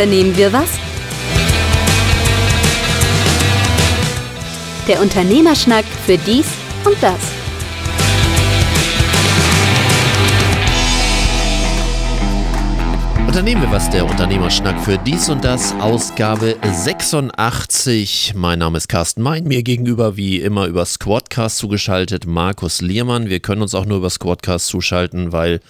Unternehmen wir was? Der Unternehmerschnack für dies und das. Unternehmen wir was, der Unternehmerschnack für dies und das, Ausgabe 86. Mein Name ist Carsten Mein, mir gegenüber wie immer über Squadcast zugeschaltet Markus Liermann. Wir können uns auch nur über Squadcast zuschalten, weil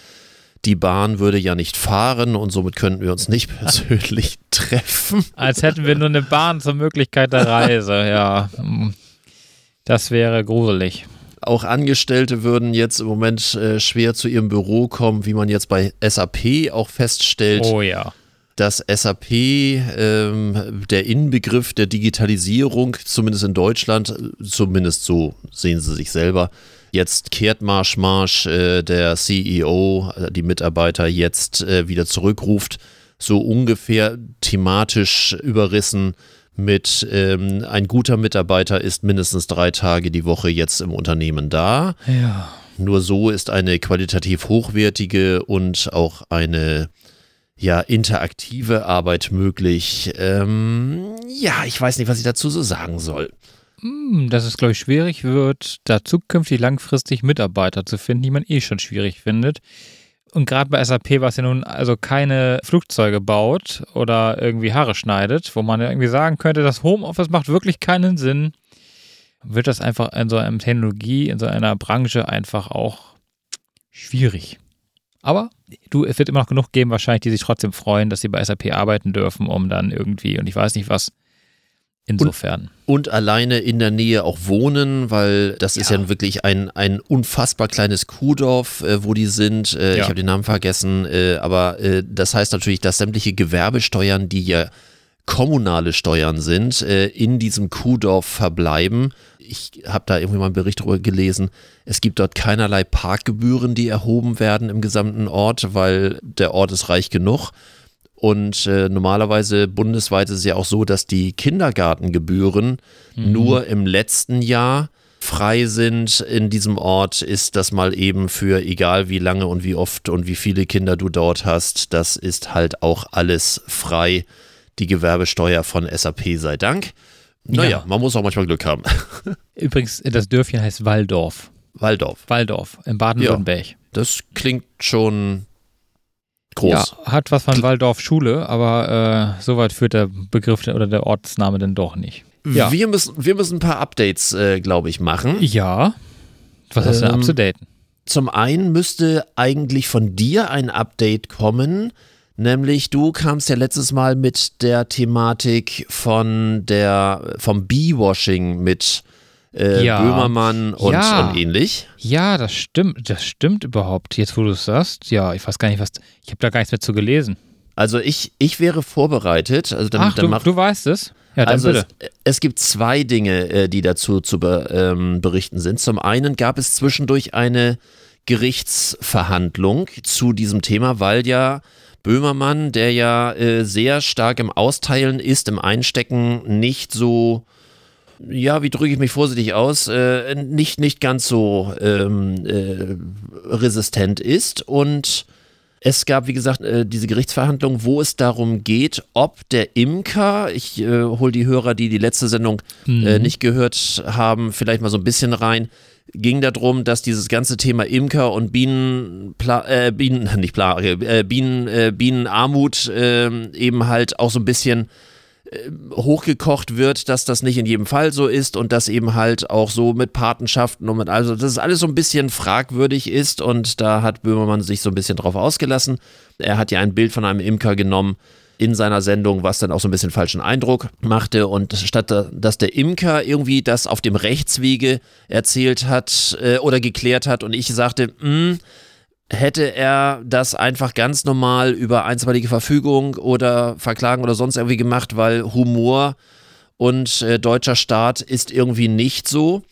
die Bahn würde ja nicht fahren und somit könnten wir uns nicht persönlich treffen. Als hätten wir nur eine Bahn zur Möglichkeit der Reise, ja. Das wäre gruselig. Auch Angestellte würden jetzt im Moment äh, schwer zu ihrem Büro kommen, wie man jetzt bei SAP auch feststellt. Oh ja. Dass SAP ähm, der Inbegriff der Digitalisierung, zumindest in Deutschland, zumindest so sehen sie sich selber, jetzt kehrt Marsch Marsch äh, der CEO, äh, die Mitarbeiter jetzt äh, wieder zurückruft, so ungefähr thematisch überrissen mit ähm, ein guter Mitarbeiter ist mindestens drei Tage die Woche jetzt im Unternehmen da. Ja. Nur so ist eine qualitativ hochwertige und auch eine ja, interaktive Arbeit möglich. Ähm, ja, ich weiß nicht, was ich dazu so sagen soll. Hm, dass es, glaube ich, schwierig wird, da zukünftig langfristig Mitarbeiter zu finden, die man eh schon schwierig findet. Und gerade bei SAP, was ja nun also keine Flugzeuge baut oder irgendwie Haare schneidet, wo man ja irgendwie sagen könnte, das Homeoffice macht wirklich keinen Sinn, wird das einfach in so einer Technologie, in so einer Branche einfach auch schwierig. Aber du, es wird immer noch genug geben, wahrscheinlich, die sich trotzdem freuen, dass sie bei SAP arbeiten dürfen, um dann irgendwie, und ich weiß nicht was, Insofern. Und, und, alleine in der Nähe auch wohnen, weil das ja. ist ja wirklich ein, ein unfassbar kleines Kuhdorf, äh, wo die sind. Äh, ja. Ich habe den Namen vergessen, äh, aber äh, das heißt natürlich, dass sämtliche Gewerbesteuern, die ja kommunale Steuern sind, äh, in diesem Kuhdorf verbleiben. Ich habe da irgendwie mal einen Bericht darüber gelesen. Es gibt dort keinerlei Parkgebühren, die erhoben werden im gesamten Ort, weil der Ort ist reich genug. Und äh, normalerweise bundesweit ist es ja auch so, dass die Kindergartengebühren mhm. nur im letzten Jahr frei sind in diesem Ort, ist das mal eben für egal wie lange und wie oft und wie viele Kinder du dort hast, das ist halt auch alles frei. Die Gewerbesteuer von SAP sei Dank. Naja, ja. man muss auch manchmal Glück haben. Übrigens, das Dörfchen heißt Walldorf. Walldorf. Walldorf, in Baden-Württemberg. Ja, das klingt schon groß. Ja, hat was von Waldorf Schule, aber äh, soweit führt der Begriff oder der Ortsname denn doch nicht. Ja. Wir, müssen, wir müssen ein paar Updates, äh, glaube ich, machen. Ja. Was hast du denn abzudaten? Zum einen müsste eigentlich von dir ein Update kommen, nämlich du kamst ja letztes Mal mit der Thematik von der vom Bee-Washing mit äh, ja. Böhmermann und, ja. und ähnlich. Ja, das stimmt, das stimmt überhaupt. Jetzt, wo du es sagst, ja, ich weiß gar nicht, was, ich habe da gar nichts mehr zu gelesen. Also ich, ich wäre vorbereitet. Also dann, Ach, dann du, du weißt es? Ja, dann also bitte. Es, es, gibt zwei Dinge, äh, die dazu zu be, ähm, berichten sind. Zum einen gab es zwischendurch eine Gerichtsverhandlung zu diesem Thema, weil ja Böhmermann, der ja äh, sehr stark im Austeilen ist, im Einstecken, nicht so ja, wie drücke ich mich vorsichtig aus, äh, nicht, nicht ganz so ähm, äh, resistent ist. Und es gab, wie gesagt, äh, diese Gerichtsverhandlung, wo es darum geht, ob der Imker, ich äh, hole die Hörer, die die letzte Sendung äh, mhm. nicht gehört haben, vielleicht mal so ein bisschen rein, ging darum, dass dieses ganze Thema Imker und Bienen, äh, Bienen nicht Plage, äh, Bienen, Bienenarmut äh, eben halt auch so ein bisschen hochgekocht wird, dass das nicht in jedem Fall so ist und dass eben halt auch so mit Patenschaften und mit also dass es alles so ein bisschen fragwürdig ist und da hat Böhmermann sich so ein bisschen drauf ausgelassen. Er hat ja ein Bild von einem Imker genommen in seiner Sendung, was dann auch so ein bisschen falschen Eindruck machte und statt dass der Imker irgendwie das auf dem Rechtswege erzählt hat äh, oder geklärt hat und ich sagte, mh, hm, hätte er das einfach ganz normal über einstweilige Verfügung oder Verklagen oder sonst irgendwie gemacht, weil Humor und äh, deutscher Staat ist irgendwie nicht so.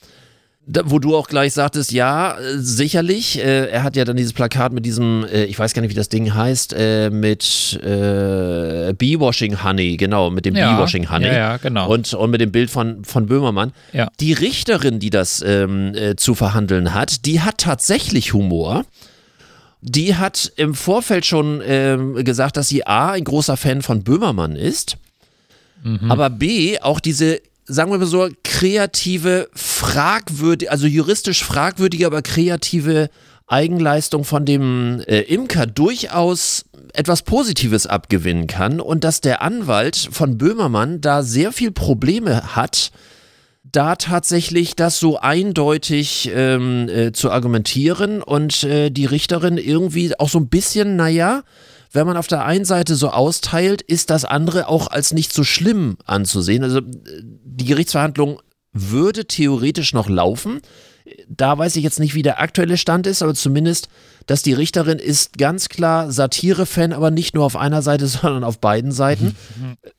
Da, wo du auch gleich sagtest, ja, äh, sicherlich. Äh, er hat ja dann dieses Plakat mit diesem, äh, ich weiß gar nicht, wie das Ding heißt, äh, mit äh, Bee-Washing Honey, genau, mit dem ja, Bee-Washing Honey. Ja, ja, genau. Und, und mit dem Bild von, von Böhmermann. Ja. Die Richterin, die das ähm, zu verhandeln hat, die hat tatsächlich Humor. Die hat im Vorfeld schon ähm, gesagt, dass sie A, ein großer Fan von Böhmermann ist, Mhm. aber B, auch diese, sagen wir mal so, kreative, fragwürdige, also juristisch fragwürdige, aber kreative Eigenleistung von dem äh, Imker durchaus etwas Positives abgewinnen kann und dass der Anwalt von Böhmermann da sehr viel Probleme hat, da tatsächlich das so eindeutig ähm, äh, zu argumentieren und äh, die Richterin irgendwie auch so ein bisschen, naja, wenn man auf der einen Seite so austeilt, ist das andere auch als nicht so schlimm anzusehen. Also äh, die Gerichtsverhandlung würde theoretisch noch laufen. Da weiß ich jetzt nicht, wie der aktuelle Stand ist, aber zumindest, dass die Richterin ist ganz klar Satire-Fan, aber nicht nur auf einer Seite, sondern auf beiden Seiten.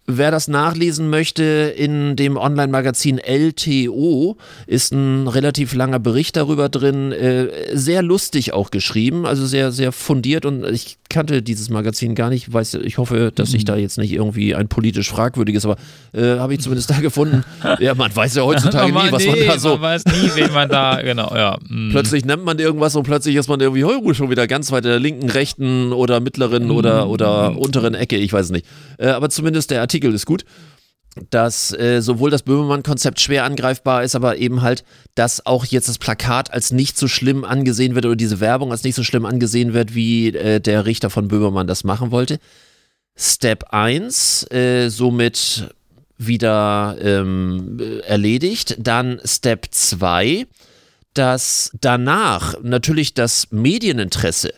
Wer das nachlesen möchte, in dem Online-Magazin LTO ist ein relativ langer Bericht darüber drin, äh, sehr lustig auch geschrieben, also sehr, sehr fundiert und ich kannte dieses Magazin gar nicht, weiß, ich hoffe, dass ich da jetzt nicht irgendwie ein politisch fragwürdiges, aber äh, habe ich zumindest da gefunden. Ja, man weiß ja heutzutage nie, was man nee, da so Man weiß nie, wen man da, genau, ja. mm. Plötzlich nennt man irgendwas und plötzlich ist man irgendwie oh, schon wieder ganz weit in der linken, rechten oder mittleren oder, oder unteren Ecke, ich weiß es nicht. Äh, aber zumindest der Artikel ist gut, dass äh, sowohl das Böhmermann-Konzept schwer angreifbar ist, aber eben halt, dass auch jetzt das Plakat als nicht so schlimm angesehen wird oder diese Werbung als nicht so schlimm angesehen wird, wie äh, der Richter von Böhmermann das machen wollte. Step 1, äh, somit wieder ähm, äh, erledigt. Dann Step 2, dass danach natürlich das Medieninteresse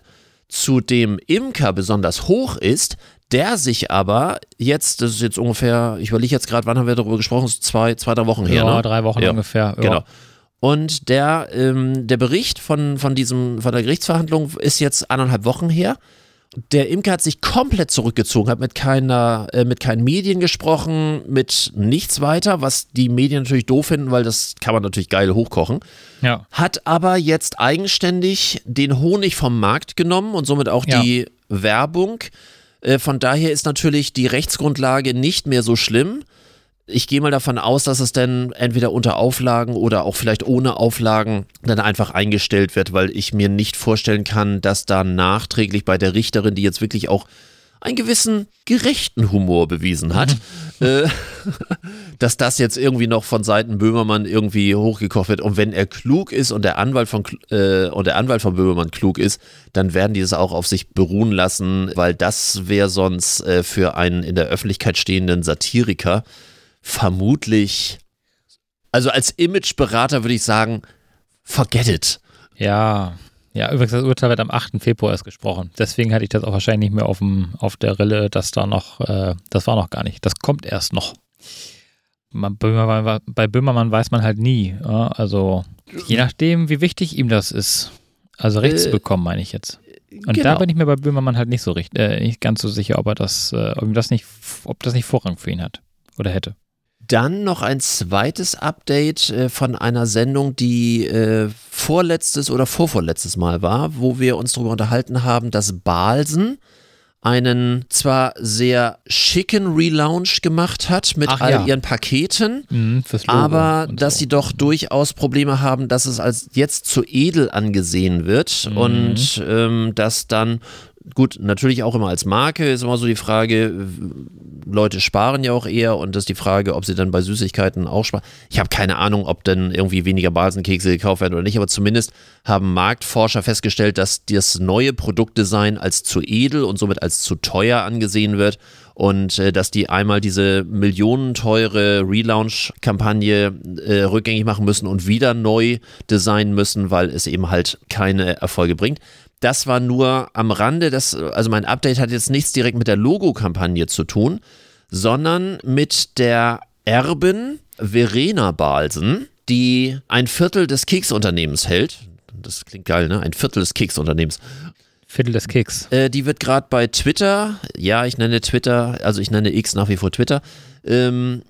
zu dem Imker besonders hoch ist, der sich aber jetzt, das ist jetzt ungefähr, ich überlege jetzt gerade, wann haben wir darüber gesprochen, Das ist zwei, zwei, drei Wochen her, ja, ne? drei Wochen Ja, ungefähr. Ja. Genau. Und der, ähm, der Bericht von, von, diesem, von der Gerichtsverhandlung ist jetzt anderthalb Wochen her. Der Imker hat sich komplett zurückgezogen, hat mit keiner, äh, mit keinen Medien gesprochen, mit nichts weiter, was die Medien natürlich doof finden, weil das kann man natürlich geil hochkochen. Ja. Hat aber jetzt eigenständig den Honig vom Markt genommen und somit auch Ja. die Werbung. Äh, Von daher ist natürlich die Rechtsgrundlage nicht mehr so schlimm. Ich gehe mal davon aus, dass es dann entweder unter Auflagen oder auch vielleicht ohne Auflagen dann einfach eingestellt wird, weil ich mir nicht vorstellen kann, dass da nachträglich bei der Richterin, die jetzt wirklich auch einen gewissen gerechten Humor bewiesen hat, äh, dass das jetzt irgendwie noch von Seiten Böhmermann irgendwie hochgekocht wird. Und wenn er klug ist und der Anwalt von äh, und der Anwalt von Böhmermann klug ist, dann werden die das auch auf sich beruhen lassen, weil das wäre sonst äh, für einen in der Öffentlichkeit stehenden Satiriker vermutlich, also als Imageberater würde ich sagen, forget it. Ja. Ja, übrigens, das Urteil wird am 8. Februar erst gesprochen. Deswegen hatte ich das auch wahrscheinlich nicht mehr auf, dem, auf der Rille, dass da noch, äh, das war noch gar nicht. Das kommt erst noch. Man, Böhmermann, bei Böhmermann weiß man halt nie. Ja? Also, je nachdem, wie wichtig ihm das ist. Also rechts Äh, bekommen, meine ich jetzt. Und genau. da bin ich mir bei Böhmermann halt nicht so richtig, äh, nicht ganz so sicher, ob er das, äh, ob das nicht, ob das nicht Vorrang für ihn hat oder hätte. Dann noch ein zweites Update äh, von einer Sendung, die äh, vorletztes oder vorvorletztes Mal war, wo wir uns darüber unterhalten haben, dass Balsen einen zwar sehr schicken Relaunch gemacht hat mit Ach all ja. ihren Paketen, Mhm, aber dass so. sie doch durchaus Probleme haben, dass es als jetzt zu edel angesehen wird Mhm. und ähm, dass dann gut, natürlich auch immer als Marke ist immer so die Frage, Leute sparen ja auch eher und das ist die Frage, ob sie dann bei Süßigkeiten auch sparen. Ich habe keine Ahnung, ob dann irgendwie weniger Balsenkekse gekauft werden oder nicht, aber zumindest haben Marktforscher festgestellt, dass das neue Produktdesign als zu edel und somit als zu teuer angesehen wird und äh, dass die einmal diese millionenteure Relaunch-Kampagne äh, rückgängig machen müssen und wieder neu designen müssen, weil es eben halt keine Erfolge bringt. Das war nur am Rande, das, also mein Update hat jetzt nichts direkt mit der Logo-Kampagne zu tun, sondern mit der Erbin Verena Balsen, die ein Viertel des Keksunternehmens hält. Das klingt geil, ne? Ein Viertel des Keksunternehmens. Viertel des Keks. Äh, die wird gerade bei Twitter, ja, ich nenne Twitter, also ich nenne X nach wie vor Twitter, ähm,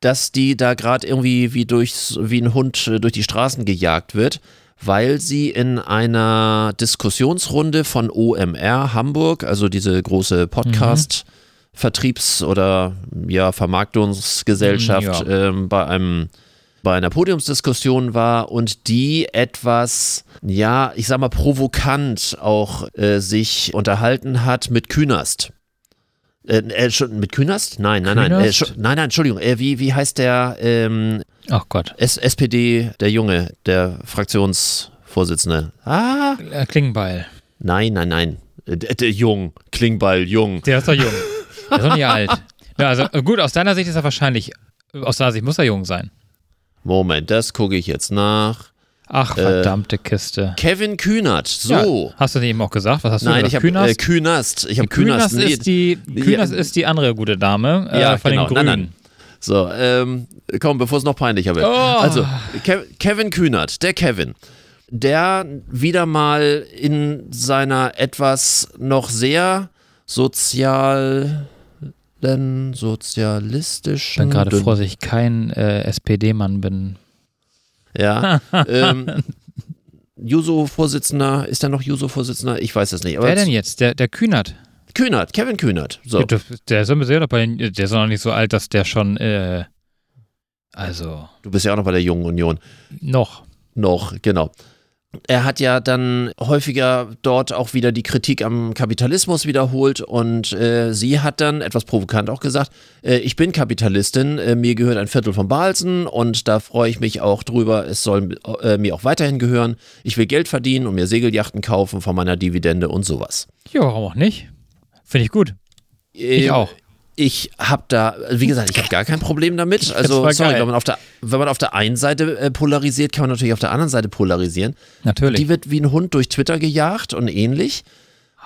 dass die da gerade irgendwie wie, durchs, wie ein Hund äh, durch die Straßen gejagt wird, weil sie in einer Diskussionsrunde von OMR Hamburg, also diese große Podcast- Vertriebs- oder ja, Vermarktungsgesellschaft Ja. ähm, bei einem bei einer Podiumsdiskussion war und die etwas, ja, ich sag mal, provokant auch äh, sich unterhalten hat mit Künast. Äh, äh, mit Künast? Nein, nein, nein. Äh, Künast? schon- nein, nein, Entschuldigung. Äh, wie, wie heißt der ähm, Ach Gott. S SPD, der Junge, der Fraktionsvorsitzende? Ah, Äh, Klingenbeil. nein, nein, nein. Äh, Der, der Jung, Klingbeil, Jung. Der ist doch jung. Der ist doch nicht alt. Ja, also äh, gut, aus deiner Sicht ist er wahrscheinlich, aus deiner Sicht muss er jung sein. Moment, das gucke ich jetzt nach. Ach, verdammte Kiste. Kevin Kühnert, so. Ja, hast du nicht eben auch gesagt? Was hast du Nein, gesagt? ich habe Künast? äh, Künast. Ich habe Künast, Künast. nee. ist die, Künast Ja. ist die andere gute Dame äh, Ja, von genau. den Nein, Grünen. nein. So, ähm, komm, bevor es noch peinlicher wird. Oh. Also, Ke Kevin Kühnert, der Kevin, der wieder mal in seiner etwas noch sehr sozialen, Ich sozialistischen. bin gerade froh, dass ich kein äh, SPD-Mann bin. Ja. ähm, Juso-Vorsitzender, ist er noch Juso-Vorsitzender? Ich weiß es nicht. Aber Wer denn jetzt? Der, der Kühnert. Kühnert, Kevin Kühnert. So. Der, der ist ja noch bei den, der ist noch nicht so alt, dass der schon, äh, also, Du bist ja auch noch bei der Jungen Union. noch. Noch, genau. Er hat ja dann häufiger dort auch wieder die Kritik am Kapitalismus wiederholt und äh, sie hat dann etwas provokant auch gesagt, äh, ich bin Kapitalistin, äh, mir gehört ein Viertel von Balsen und da freue ich mich auch drüber, es soll äh, mir auch weiterhin gehören. Ich will Geld verdienen und mir Segelyachten kaufen von meiner Dividende und sowas. Ja, warum auch nicht? Finde ich gut. Ich Ähm, auch. Ich habe da, wie gesagt, ich habe gar kein Problem damit. Also, sorry, geil. wenn man, auf der, wenn man auf der einen Seite äh, polarisiert, kann man natürlich auf der anderen Seite polarisieren. Natürlich. Die wird wie ein Hund durch Twitter gejagt und ähnlich.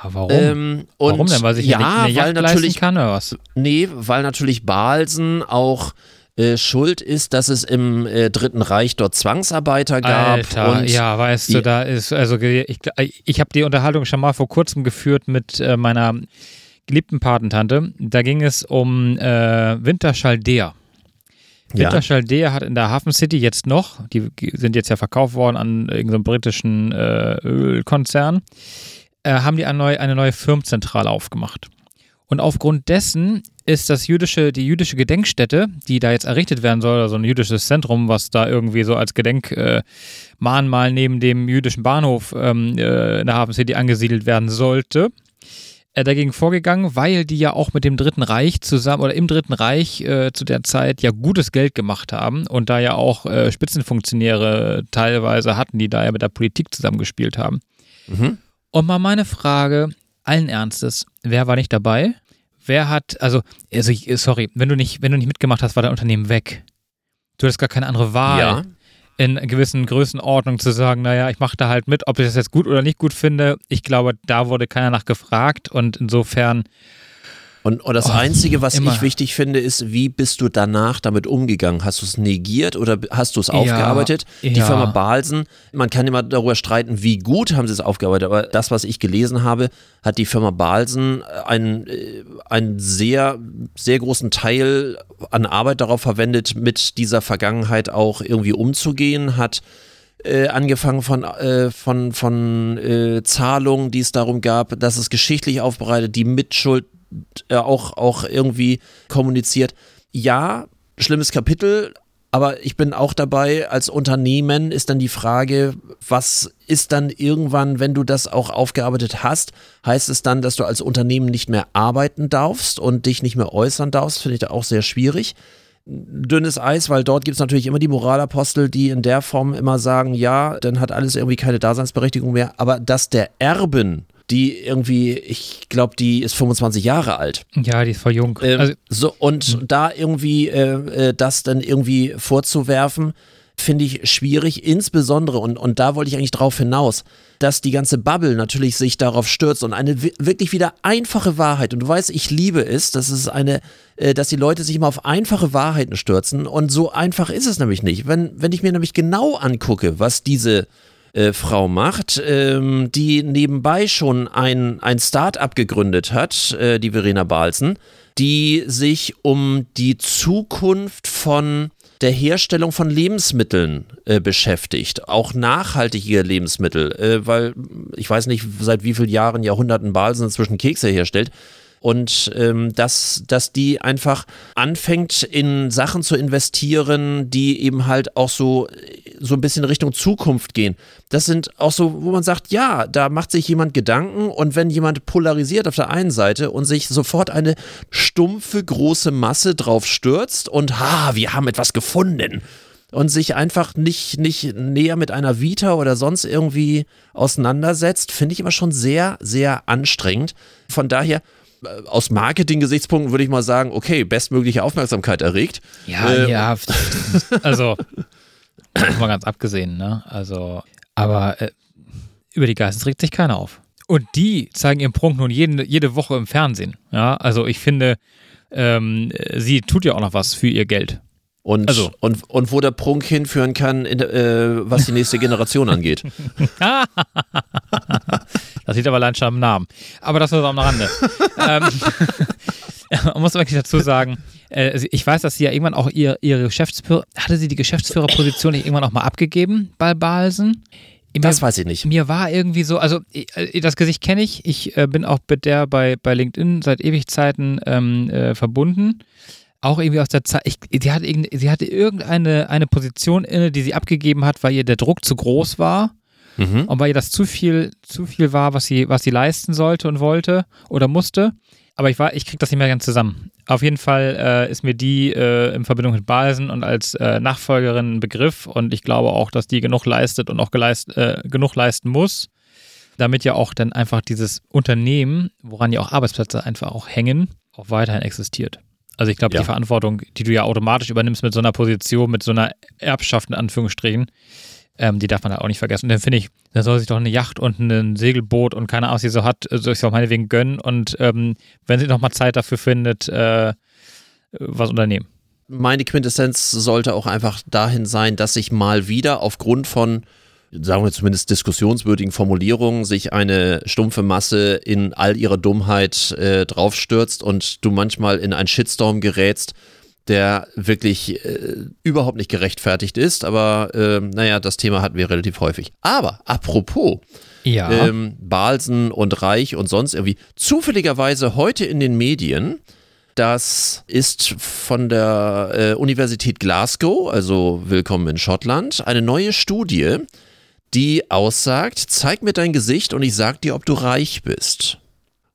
Aber warum? Ähm, warum denn? Weil sich ja, nicht eine weil natürlich, kann oder was? nee, weil natürlich Balsen auch äh, schuld ist, dass es im äh, Dritten Reich dort Zwangsarbeiter gab. Alter, und ja, weißt du, Ja. da ist, also ich, ich habe die Unterhaltung schon mal vor kurzem geführt mit äh, meiner geliebten Patentante. Da ging es um äh, Winterschaldea. Ja. Winterschaldea hat in der Hafen City jetzt noch, die sind jetzt ja verkauft worden an irgendeinen britischen äh, Ölkonzern, äh, haben die eine neue, eine neue Firmenzentrale aufgemacht. Und aufgrund dessen ist das jüdische, die jüdische Gedenkstätte, die da jetzt errichtet werden soll, also ein jüdisches Zentrum, was da irgendwie so als Gedenkmahnmal äh, neben dem jüdischen Bahnhof ähm, äh, in der Hafen City angesiedelt werden sollte, äh, dagegen vorgegangen, weil die ja auch mit dem Dritten Reich zusammen oder im Dritten Reich äh, zu der Zeit ja gutes Geld gemacht haben und da ja auch äh, Spitzenfunktionäre teilweise hatten, die da ja mit der Politik zusammengespielt haben. Mhm. Und mal meine Frage, allen Ernstes, wer war nicht dabei? Wer hat, also, also sorry, wenn du nicht, wenn du nicht mitgemacht hast, war dein Unternehmen weg. Du hattest gar keine andere Wahl ja. in gewissen Größenordnungen zu sagen, naja, ich mache da halt mit, ob ich das jetzt gut oder nicht gut finde. Ich glaube, da wurde keiner nach gefragt und insofern, Und, und das Oh, Einzige, was immer. ich wichtig finde, ist, wie bist du danach damit umgegangen? Hast du es negiert oder hast du es aufgearbeitet? Die ja. Firma Balsen, man kann immer darüber streiten, wie gut haben sie es aufgearbeitet, aber das, was ich gelesen habe, hat die Firma Balsen einen, äh, einen sehr, sehr großen Teil an Arbeit darauf verwendet, mit dieser Vergangenheit auch irgendwie umzugehen, hat äh, angefangen von, äh, von, von äh, Zahlungen, die es darum gab, dass es geschichtlich aufbereitet, die Mitschuld äh, auch, auch irgendwie kommuniziert. Ja, schlimmes Kapitel, aber ich bin auch dabei, als Unternehmen ist dann die Frage, was ist dann irgendwann, wenn du das auch aufgearbeitet hast, heißt es dann, dass du als Unternehmen nicht mehr arbeiten darfst und dich nicht mehr äußern darfst, finde ich da auch sehr schwierig dünnes Eis, weil dort gibt es natürlich immer die Moralapostel, die in der Form immer sagen, ja, dann hat alles irgendwie keine Daseinsberechtigung mehr. Aber dass der Erben, die irgendwie, ich glaube, die ist 25 Jahre alt, ja, die ist voll jung. ähm, also, so, und da irgendwie äh, äh, das dann irgendwie vorzuwerfen, finde ich schwierig, insbesondere, und, und da wollte ich eigentlich drauf hinaus, dass die ganze Bubble natürlich sich darauf stürzt und eine wi- wirklich wieder einfache Wahrheit, und du weißt, ich liebe es, dass es eine, äh, dass die Leute sich immer auf einfache Wahrheiten stürzen und so einfach ist es nämlich nicht. Wenn, wenn ich mir nämlich genau angucke, was diese äh, Frau macht, ähm, die nebenbei schon ein, ein Start-up gegründet hat, äh, die Verena Balzen, die sich um die Zukunft von der Herstellung von Lebensmitteln äh, beschäftigt, auch nachhaltige Lebensmittel, äh, weil ich weiß nicht, seit wie vielen Jahren, Jahrhunderten Balsen inzwischen Kekse herstellt. Und ähm, dass, dass die einfach anfängt in Sachen zu investieren, die eben halt auch so, so ein bisschen Richtung Zukunft gehen. Das sind auch so, wo man sagt, ja, da macht sich jemand Gedanken und wenn jemand polarisiert auf der einen Seite und sich sofort eine stumpfe, große Masse drauf stürzt und ha, wir haben etwas gefunden und sich einfach nicht, nicht näher mit einer Vita oder sonst irgendwie auseinandersetzt, finde ich immer schon sehr, sehr anstrengend. Von daher, aus Marketing-Gesichtspunkten würde ich mal sagen, okay, bestmögliche Aufmerksamkeit erregt. Ja, Ähm, ja. Also, mal ganz abgesehen, ne? Also, aber äh, über die Geistens regt sich keiner auf. Und die zeigen ihren Prunk nun jede, jede Woche im Fernsehen. Ja, also ich finde, ähm, sie tut ja auch noch was für ihr Geld. Und, Also- und, und wo der Prunk hinführen kann, in, äh, was die nächste Generation angeht. Das sieht aber allein schon am Namen. Aber das so am Rande. ähm, man muss wirklich dazu sagen, äh, ich weiß, dass sie ja irgendwann auch ihr, ihre Geschäftsführer, hatte sie die Geschäftsführerposition nicht irgendwann auch mal abgegeben bei Balsen? Das weiß ich nicht. Mir war irgendwie so, also äh, das Gesicht kenne ich. Ich äh, bin auch mit der bei, bei LinkedIn seit Ewigzeiten ähm, äh, verbunden. Auch irgendwie aus der Zeit. Ich, sie, hatte irgend, hatte irgendeine eine Position inne, die sie abgegeben hat, weil ihr der Druck zu groß war Mhm. und weil ihr das zu viel, zu viel war, was sie, was sie leisten sollte und wollte oder musste. Aber ich war, ich krieg das nicht mehr ganz zusammen. Auf jeden Fall äh, ist mir die äh, in Verbindung mit Balsen und als äh, Nachfolgerin ein Begriff und ich glaube auch, dass die genug leistet und auch geleist, äh, genug leisten muss, damit ja auch dann einfach dieses Unternehmen, woran ja auch Arbeitsplätze einfach auch hängen, auch weiterhin existiert. Also ich glaube, Ja. die Verantwortung, die du ja automatisch übernimmst mit so einer Position, mit so einer Erbschaft in Anführungsstrichen, ähm, die darf man halt auch nicht vergessen. Und dann finde ich, da soll sich doch eine Yacht und ein Segelboot und keine Ahnung, was sie so hat, soll ich auch meinetwegen gönnen. Und ähm, wenn sie nochmal Zeit dafür findet, äh, was unternehmen. meine Quintessenz sollte auch einfach dahin sein, dass sich mal wieder aufgrund von, sagen wir zumindest diskussionswürdigen Formulierungen, sich eine stumpfe Masse in all ihrer Dummheit äh, draufstürzt und du manchmal in einen Shitstorm gerätst, der wirklich äh, überhaupt nicht gerechtfertigt ist. Aber äh, naja, das Thema hatten wir relativ häufig. Aber apropos, Ja. ähm, Balsen und Reich und sonst irgendwie. Zufälligerweise heute in den Medien, das ist von der äh, Universität Glasgow, also willkommen in Schottland, eine neue Studie, die aussagt, zeig mir dein Gesicht und ich sag dir, ob du reich bist.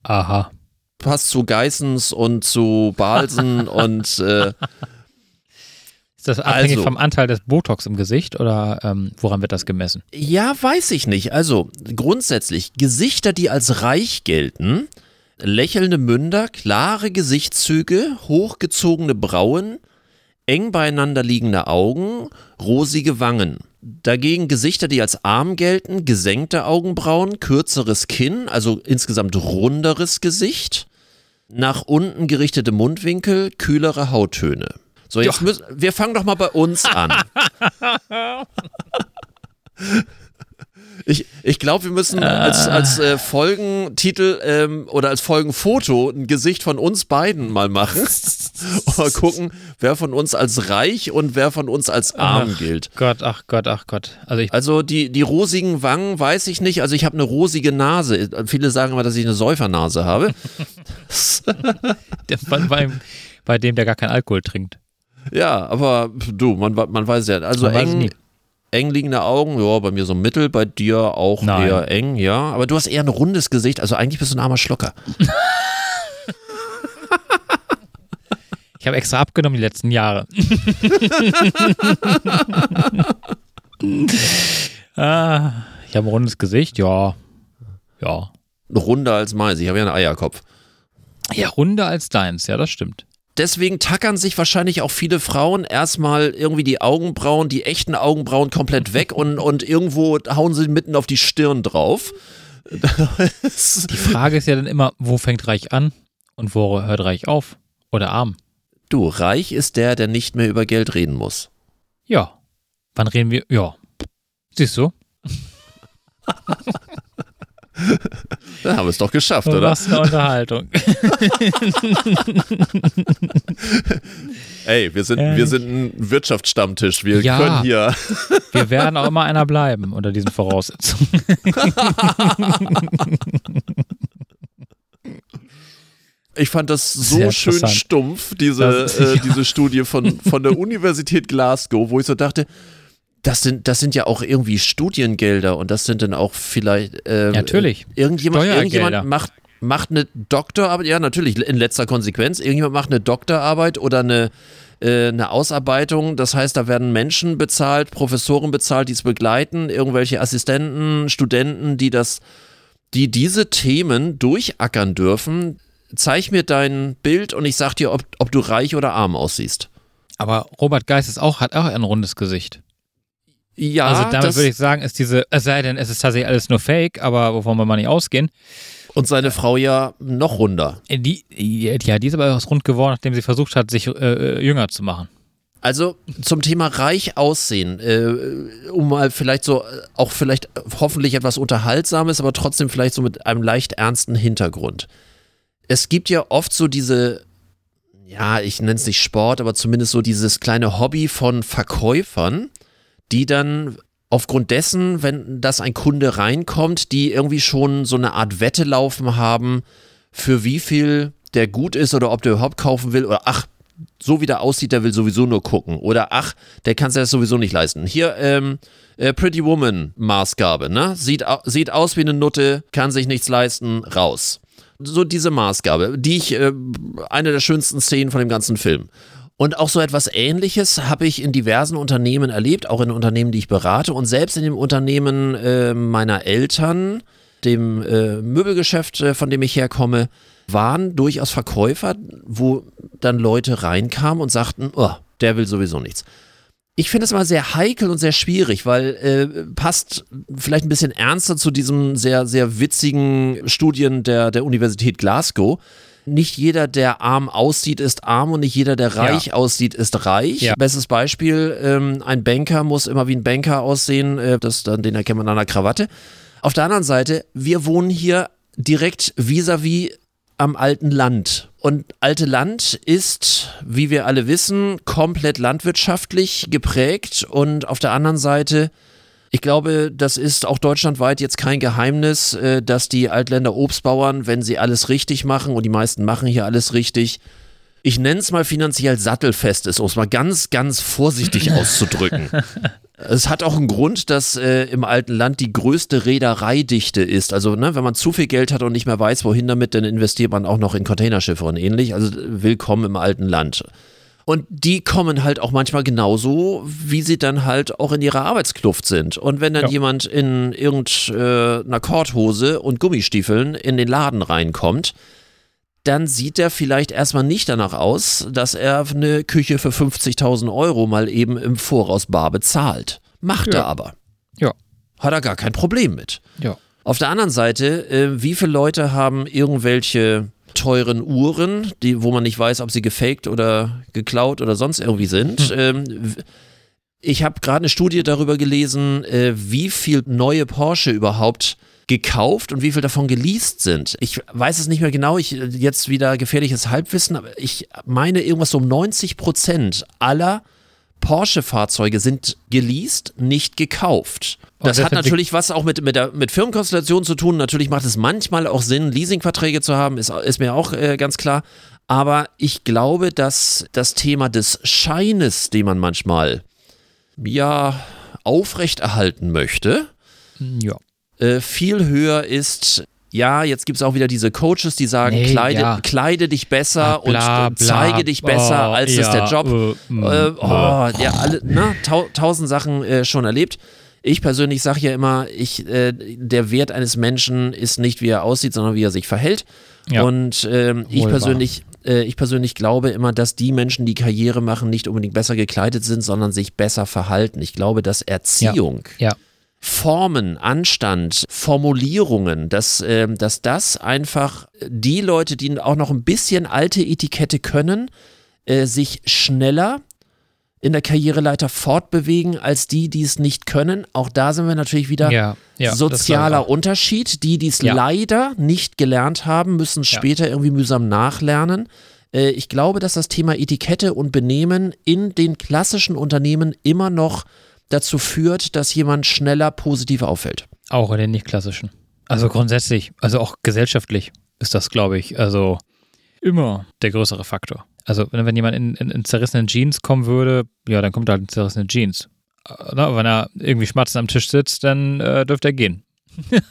Aha. Passt zu Geissens und zu Balsen und äh, Ist das abhängig Also. vom Anteil des Botox im Gesicht oder ähm, woran wird das gemessen? Ja, weiß ich nicht. Also grundsätzlich Gesichter, die als reich gelten, lächelnde Münder, klare Gesichtszüge, hochgezogene Brauen, eng beieinander liegende Augen, rosige Wangen. Dagegen Gesichter, die als arm gelten, gesenkte Augenbrauen, kürzeres Kinn, also insgesamt runderes Gesicht, nach unten gerichtete Mundwinkel, kühlere Hauttöne. So, jetzt müssen wir fangen doch mal bei uns an. Ich, ich glaube, wir müssen als, als äh, Folgentitel ähm, oder als Folgenfoto ein Gesicht von uns beiden mal machen. mal gucken, wer von uns als reich und wer von uns als arm gilt. Gott, ach Gott, ach Gott. Also Also die, die rosigen Wangen weiß ich nicht. Also ich habe eine rosige Nase. Viele sagen immer, dass ich eine Säufernase habe. bei, bei, bei dem, der gar keinen Alkohol trinkt. ja, aber du, man, man weiß ja. Also Man eng. Eng liegende Augen, ja, bei mir so mittel, bei dir auch Nein. eher eng, ja. Aber du hast eher ein rundes Gesicht. Also eigentlich bist du ein armer Schlucker. Ich habe extra abgenommen die letzten Jahre. ah, ich habe ein rundes Gesicht, ja. Ja. Runder als meins. Ich habe ja einen Eierkopf. Ja, runder als deins, ja, das stimmt. Deswegen tackern sich wahrscheinlich auch viele Frauen erstmal irgendwie die Augenbrauen, die echten Augenbrauen komplett weg und, und irgendwo hauen sie mitten auf die Stirn drauf. Die Frage ist ja dann immer, wo fängt Reich an und wo hört Reich auf? Oder arm? du, reich ist der, der nicht mehr über Geld reden muss. Ja. Wann reden wir? Ja. Siehst du? Da haben wir es doch geschafft, oder? Was eine Unterhaltung. Ey, wir sind, Ehrlich. wir sind ein Wirtschaftsstammtisch. Wir Ja. können hier. Wir werden auch immer einer bleiben unter diesen Voraussetzungen. Ich fand das so Sehr schön stumpf, diese, Das- äh, ja. diese Studie von, von der Universität Glasgow, wo ich so dachte, das sind, das sind ja auch irgendwie Studiengelder und das sind dann auch vielleicht ähm, Natürlich. Irgendjemand, irgendjemand macht, macht eine Doktorarbeit, ja natürlich, in letzter Konsequenz, irgendjemand macht eine Doktorarbeit oder eine, äh, eine Ausarbeitung, das heißt, da werden Menschen bezahlt, Professoren bezahlt, die es begleiten, irgendwelche Assistenten, Studenten, die das, die diese Themen durchackern dürfen. Zeig mir dein Bild und ich sag dir, ob, ob du reich oder arm aussiehst. Aber Robert Geist ist auch, hat auch ein rundes Gesicht. Ja, also damit würde ich sagen, ist diese, es sei denn, es ist tatsächlich alles nur Fake, aber wovon wir mal nicht ausgehen. und seine Frau ja noch runder. Äh, Die, ja, die ist aber erst rund geworden, nachdem sie versucht hat, sich äh, jünger zu machen. Also zum Thema reich aussehen, äh, um mal vielleicht so, äh, auch vielleicht hoffentlich etwas Unterhaltsames, aber trotzdem vielleicht so mit einem leicht ernsten Hintergrund. Es gibt ja oft so diese, ja, ich nenne es nicht Sport, aber zumindest so dieses kleine Hobby von Verkäufern, die dann aufgrund dessen, wenn das ein Kunde reinkommt, die irgendwie schon so eine Art Wette laufen haben, für wie viel der gut ist oder ob der überhaupt kaufen will oder ach, so wie der aussieht, der will sowieso nur gucken. Oder ach, der kann es das sowieso nicht leisten. Hier, ähm, äh, Pretty Woman Maßgabe, ne? Sieht, sieht aus wie eine Nutte, kann sich nichts leisten, raus. So diese Maßgabe, die ich, äh, eine der schönsten Szenen von dem ganzen Film. Und auch so etwas Ähnliches habe ich in diversen Unternehmen erlebt, auch in Unternehmen, die ich berate und selbst in dem Unternehmen äh, meiner Eltern, dem äh, Möbelgeschäft, äh, von dem ich herkomme, waren durchaus Verkäufer, wo dann Leute reinkamen und sagten, oh, der will sowieso nichts. Ich finde es mal sehr heikel und sehr schwierig, weil äh, passt vielleicht ein bisschen ernster zu diesem sehr, sehr witzigen Studien der, der Universität Glasgow. Nicht jeder, der arm aussieht, ist arm und nicht jeder, der reich aussieht, ist reich. Ja. Bestes Beispiel, ähm, ein Banker muss immer wie ein Banker aussehen, äh, das, dann, den erkennt man an einer Krawatte. Auf der anderen Seite, wir wohnen hier direkt vis-à-vis am alten Land. Und alte Land ist, wie wir alle wissen, komplett landwirtschaftlich geprägt. Und auf der anderen Seite, ich glaube, das ist auch deutschlandweit jetzt kein Geheimnis, äh, dass die Altländer Obstbauern, wenn sie alles richtig machen, und die meisten machen hier alles richtig, ich nenne es mal finanziell sattelfest ist, um es mal ganz, ganz vorsichtig auszudrücken. Es hat auch einen Grund, dass äh, im alten Land die größte Reedereidichte ist. Also, ne, wenn man zu viel Geld hat und nicht mehr weiß, wohin damit, dann investiert man auch noch in Containerschiffe und ähnlich. Also, willkommen im alten Land. Und die kommen halt auch manchmal genauso, wie sie dann halt auch in ihrer Arbeitskluft sind. Und wenn dann Ja. jemand in irgendeiner Korthose und Gummistiefeln in den Laden reinkommt, dann sieht er vielleicht erstmal nicht danach aus, dass er eine Küche für 50.000 Euro mal eben im Voraus bar bezahlt. Macht Ja. er aber. Ja. Hat er gar kein Problem mit. Ja. Auf der anderen Seite, äh, wie viele Leute haben irgendwelche teuren Uhren, die, wo man nicht weiß, ob sie gefaked oder geklaut oder sonst irgendwie sind? Ähm, w- ich habe gerade eine Studie darüber gelesen, äh, wie viel neue Porsche überhaupt gekauft und wie viel davon geleast sind. Ich weiß es nicht mehr genau, ich jetzt wieder gefährliches Halbwissen, aber ich meine irgendwas so um 90 Prozent aller Porsche-Fahrzeuge sind geleast, nicht gekauft. Und Das das hat hat natürlich was auch mit, mit, der, mit Firmenkonstellation zu tun. Natürlich macht es manchmal auch Sinn, Leasingverträge zu haben, ist, ist mir auch äh, ganz klar. Aber ich glaube, dass das Thema des Scheines, den man manchmal ja aufrechterhalten möchte, Ja. äh, viel höher ist. Ja, jetzt gibt es auch wieder diese Coaches, die sagen, Nee, kleide, ja. kleide dich besser Ah, bla, und bla, zeige dich besser, oh, als ja, der Job. äh, mm, Äh, äh. oh, ja, alle, ne, tau tausend Sachen äh, schon erlebt. Ich persönlich sage ja immer, ich, äh, der Wert eines Menschen ist nicht, wie er aussieht, sondern wie er sich verhält. Ja. Und ähm, ich persönlich, äh, ich persönlich glaube immer, dass die Menschen, die Karriere machen, nicht unbedingt besser gekleidet sind, sondern sich besser verhalten. Ich glaube, dass Erziehung Ja. Formen, Anstand, Formulierungen, dass, ähm, dass das einfach die Leute, die auch noch ein bisschen alte Etikette können, äh, sich schneller in der Karriereleiter fortbewegen als die, die es nicht können. Auch da sind wir natürlich wieder Ja. ja sozialer. Unterschied. Die, die es Ja. leider nicht gelernt haben, müssen später irgendwie mühsam nachlernen. Äh, Ich glaube, dass das Thema Etikette und Benehmen in den klassischen Unternehmen immer noch dazu führt, dass jemand schneller positiv auffällt. Auch in den nicht klassischen. Also grundsätzlich, also auch gesellschaftlich ist das, glaube ich. Also immer der größere Faktor. Also wenn, wenn jemand in, in, in zerrissenen Jeans kommen würde, ja, dann kommt er halt in zerrissene Jeans. Äh, na, wenn er irgendwie schmatzend am Tisch sitzt, dann äh, dürfte er gehen.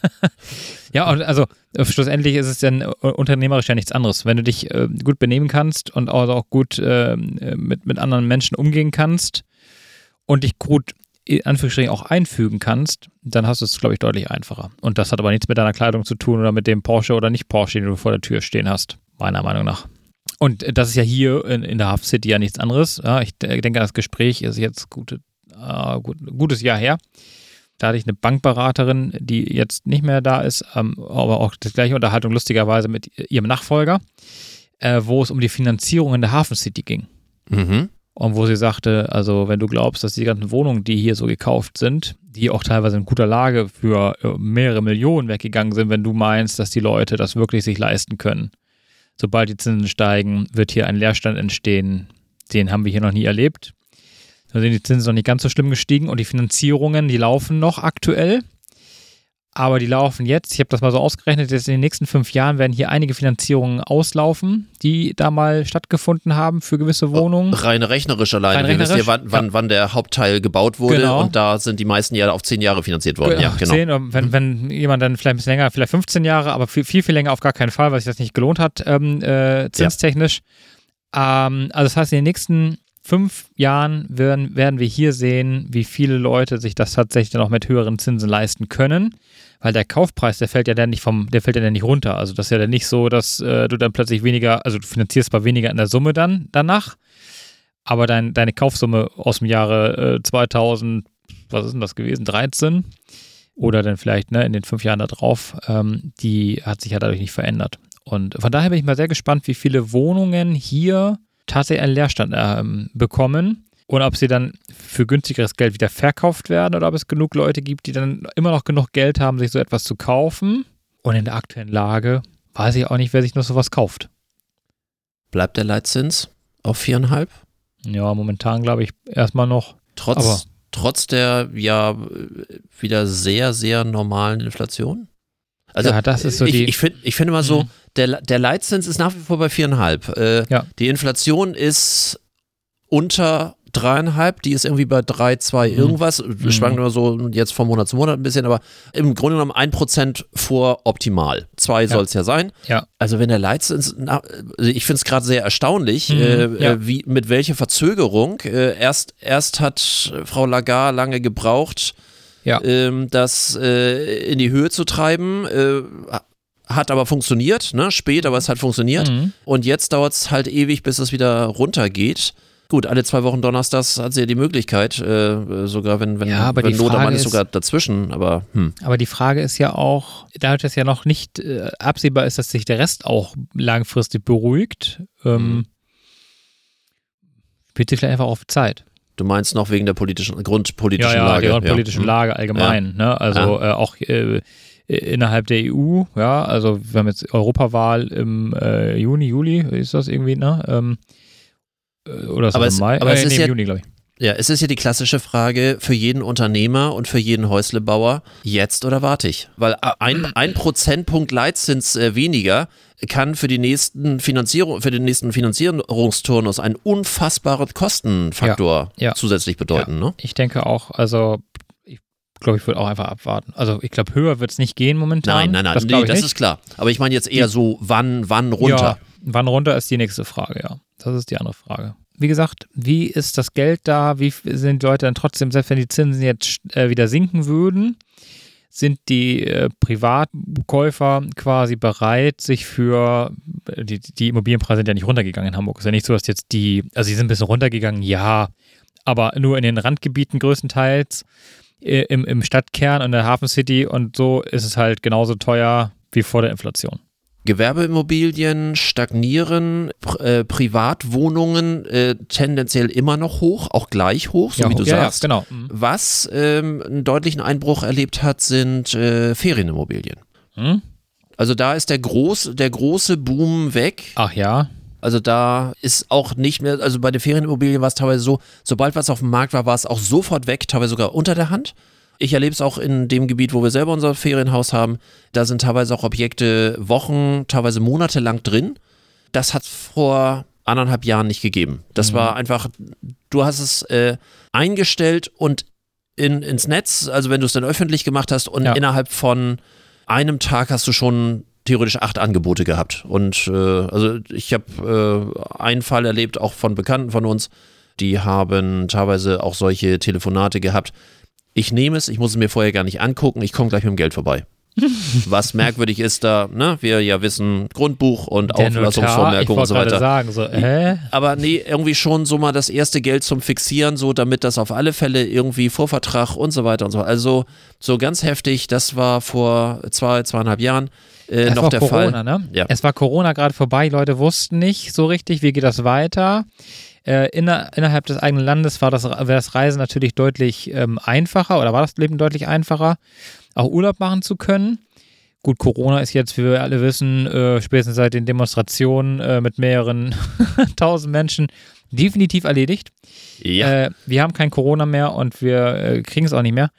ja, und also schlussendlich ist es dann unternehmerisch ja nichts anderes. Wenn du dich äh, gut benehmen kannst und auch gut äh, mit, mit anderen Menschen umgehen kannst und dich gut in Anführungsstrichen auch einfügen kannst, dann hast du es, glaube ich, deutlich einfacher. Und das hat aber nichts mit deiner Kleidung zu tun oder mit dem Porsche oder nicht Porsche, den du vor der Tür stehen hast, meiner Meinung nach. Und das ist ja hier in, in der Haft City ja nichts anderes. Ja, ich denke, das Gespräch ist jetzt gute, äh, gut, gutes Jahr her. Da hatte ich eine Bankberaterin, die jetzt nicht mehr da ist, ähm, aber auch die gleiche Unterhaltung lustigerweise mit ihrem Nachfolger, äh, wo es um die Finanzierung in der Hafen City ging. Mhm. Und wo sie sagte, also wenn du glaubst, dass die ganzen Wohnungen, die hier so gekauft sind, die auch teilweise in guter Lage für äh, mehrere Millionen weggegangen sind, wenn du meinst, dass die Leute das wirklich sich leisten können. Sobald die Zinsen steigen, wird hier ein Leerstand entstehen. Den haben wir hier noch nie erlebt. Da sind die Zinsen noch nicht ganz so schlimm gestiegen und die Finanzierungen, die laufen noch aktuell. Aber die laufen jetzt, ich habe das mal so ausgerechnet, jetzt in den nächsten fünf Jahren werden hier einige Finanzierungen auslaufen, die da mal stattgefunden haben für gewisse Wohnungen. Reine rechnerisch alleine. Rein rechnerisch, Wir wissen ja, wann, wann, ja. wann, der Hauptteil gebaut wurde genau. und da sind die meisten Jahre auf zehn Jahre finanziert worden. Ja, genau. Zehn, wenn, wenn jemand dann vielleicht ein bisschen länger, vielleicht 15 Jahre, aber viel, viel, viel länger auf gar keinen Fall, weil sich das nicht gelohnt hat, ähm, äh, zinstechnisch. Ja. Ähm, also das heißt, in den nächsten fünf Jahren werden, werden wir hier sehen, wie viele Leute sich das tatsächlich auch mit höheren Zinsen leisten können. Weil der Kaufpreis, der fällt ja dann nicht vom, der fällt ja dann nicht runter. Also das ist ja dann nicht so, dass äh, du dann plötzlich weniger, also du finanzierst zwar weniger in der Summe dann danach, aber dein, deine Kaufsumme aus dem Jahre äh, 2000, was ist denn das gewesen, 13 oder dann vielleicht ne, in den fünf Jahren da drauf, ähm, die hat sich ja dadurch nicht verändert. Und von daher bin ich mal sehr gespannt, wie viele Wohnungen hier tatsächlich einen Leerstand ähm, bekommen und ob sie dann für günstigeres Geld wieder verkauft werden oder ob es genug Leute gibt, die dann immer noch genug Geld haben, sich so etwas zu kaufen. Und in der aktuellen Lage weiß ich auch nicht, wer sich noch sowas kauft. Bleibt der Leitzins auf viereinhalb? Ja, momentan glaube ich erstmal noch. Trotz, trotz der ja wieder sehr, sehr normalen Inflation? Also ja, das ist so ich, die. Ich finde ich find immer so, mhm. der, der Leitzins ist nach wie vor bei viereinhalb. Äh, ja. Die Inflation ist unter dreieinhalb, die ist irgendwie bei drei, zwei mhm. irgendwas, mhm. schwankt immer so jetzt von Monat zu Monat ein bisschen, aber im Grunde genommen ein Prozent vor optimal. Zwei ja. soll es ja sein. Ja. Also wenn der Leitzins, also ich finde es gerade sehr erstaunlich, mhm. äh, ja. Äh, wie, mit welcher Verzögerung. Äh, erst, erst hat Frau Lagarde lange gebraucht, ja. ähm, das äh, in die Höhe zu treiben. Äh, hat aber funktioniert, ne? Spät, aber es hat funktioniert. Mhm. Und jetzt dauert es halt ewig, bis es wieder runtergeht. Gut, alle zwei Wochen Donnerstags hat sie ja die Möglichkeit, äh, sogar wenn, wenn, ja, wenn Not am ist sogar dazwischen, aber hm. Aber die Frage ist ja auch, dadurch, dass ja noch nicht äh, absehbar ist, dass sich der Rest auch langfristig beruhigt, ähm, hm. wird sie vielleicht einfach auf Zeit. Du meinst noch wegen der politischen, grundpolitischen ja, ja, Lage? Ja, grundpolitischen ja. Lage allgemein. Ja. Ne? Also äh, auch äh, innerhalb der EU, ja, also wir haben jetzt Europawahl im äh, Juni, Juli, ist das irgendwie, ne? Ähm, äh, oder ist aber es, im Mai? Aber äh, es ist nee, ja, Juni, glaube ich. Ja, es ist ja die klassische Frage für jeden Unternehmer und für jeden Häuslebauer, jetzt oder warte ich? Weil ein, ein Prozentpunkt Leitzins äh, weniger kann für die nächsten Finanzierung, für den nächsten Finanzierungsturnus einen unfassbaren Kostenfaktor ja, ja. zusätzlich bedeuten. Ja. Ne? Ich denke auch, also ich glaube, ich würde auch einfach abwarten. Also ich glaube, höher wird es nicht gehen momentan. Nein, nein, nein, das, nee, das ist klar. Aber ich meine jetzt eher so, wann, wann runter? Ja, wann runter ist die nächste Frage, ja. Das ist die andere Frage wie gesagt, wie ist das Geld da? Wie sind die Leute dann trotzdem, selbst wenn die Zinsen jetzt äh, wieder sinken würden, sind die äh, Privatkäufer quasi bereit, sich für äh, die, die Immobilienpreise sind ja nicht runtergegangen in Hamburg. Ist ja nicht so, dass jetzt die, also sie sind ein bisschen runtergegangen, ja, aber nur in den Randgebieten größtenteils, äh, im, im Stadtkern und der Hafen City und so ist es halt genauso teuer wie vor der Inflation. Gewerbeimmobilien stagnieren, äh, Privatwohnungen äh, tendenziell immer noch hoch, auch gleich hoch, so ja, wie du ja, sagst. Ja, genau. Mhm. Was ähm, einen deutlichen Einbruch erlebt hat, sind äh, Ferienimmobilien. Mhm. Also da ist der, groß, der große Boom weg. Ach ja. Also da ist auch nicht mehr, also bei den Ferienimmobilien war es teilweise so, sobald was auf dem Markt war, war es auch sofort weg, teilweise sogar unter der Hand. Ich erlebe es auch in dem Gebiet, wo wir selber unser Ferienhaus haben. Da sind teilweise auch Objekte Wochen, teilweise Monate lang drin. das hat vor anderthalb Jahren nicht gegeben. Das Mhm. war einfach, du hast es äh, eingestellt und in, ins Netz, also wenn du es dann öffentlich gemacht hast und Ja. innerhalb von einem Tag hast du schon theoretisch acht Angebote gehabt. Und äh, also ich habe äh, einen Fall erlebt, auch von Bekannten von uns, die haben teilweise auch solche Telefonate gehabt. Ich nehme es, ich muss es mir vorher gar nicht angucken, ich komme gleich mit dem Geld vorbei. Was merkwürdig ist da, ne? Wir ja wissen, Grundbuch und Der Auflassungsvormerkung und so weiter. sagen, so, hä? Aber nee, irgendwie schon so mal das erste Geld zum Fixieren, so damit das auf alle Fälle irgendwie Vorvertrag und so weiter und so. Also so ganz heftig, das war vor zwei, zweieinhalb Jahren äh, Es noch war der Corona, Fall. ne? Ja. Es war Corona gerade vorbei, Leute wussten nicht so richtig, wie geht das weiter. Äh, inner, innerhalb des eigenen Landes war das, war das Reisen natürlich deutlich ähm, einfacher oder war das Leben deutlich einfacher, auch Urlaub machen zu können. Gut, Corona ist jetzt, wie wir alle wissen, äh, spätestens seit den Demonstrationen äh, mit mehreren tausend Menschen definitiv erledigt. Ja, Äh, wir haben kein Corona mehr und wir äh, kriegen es auch nicht mehr.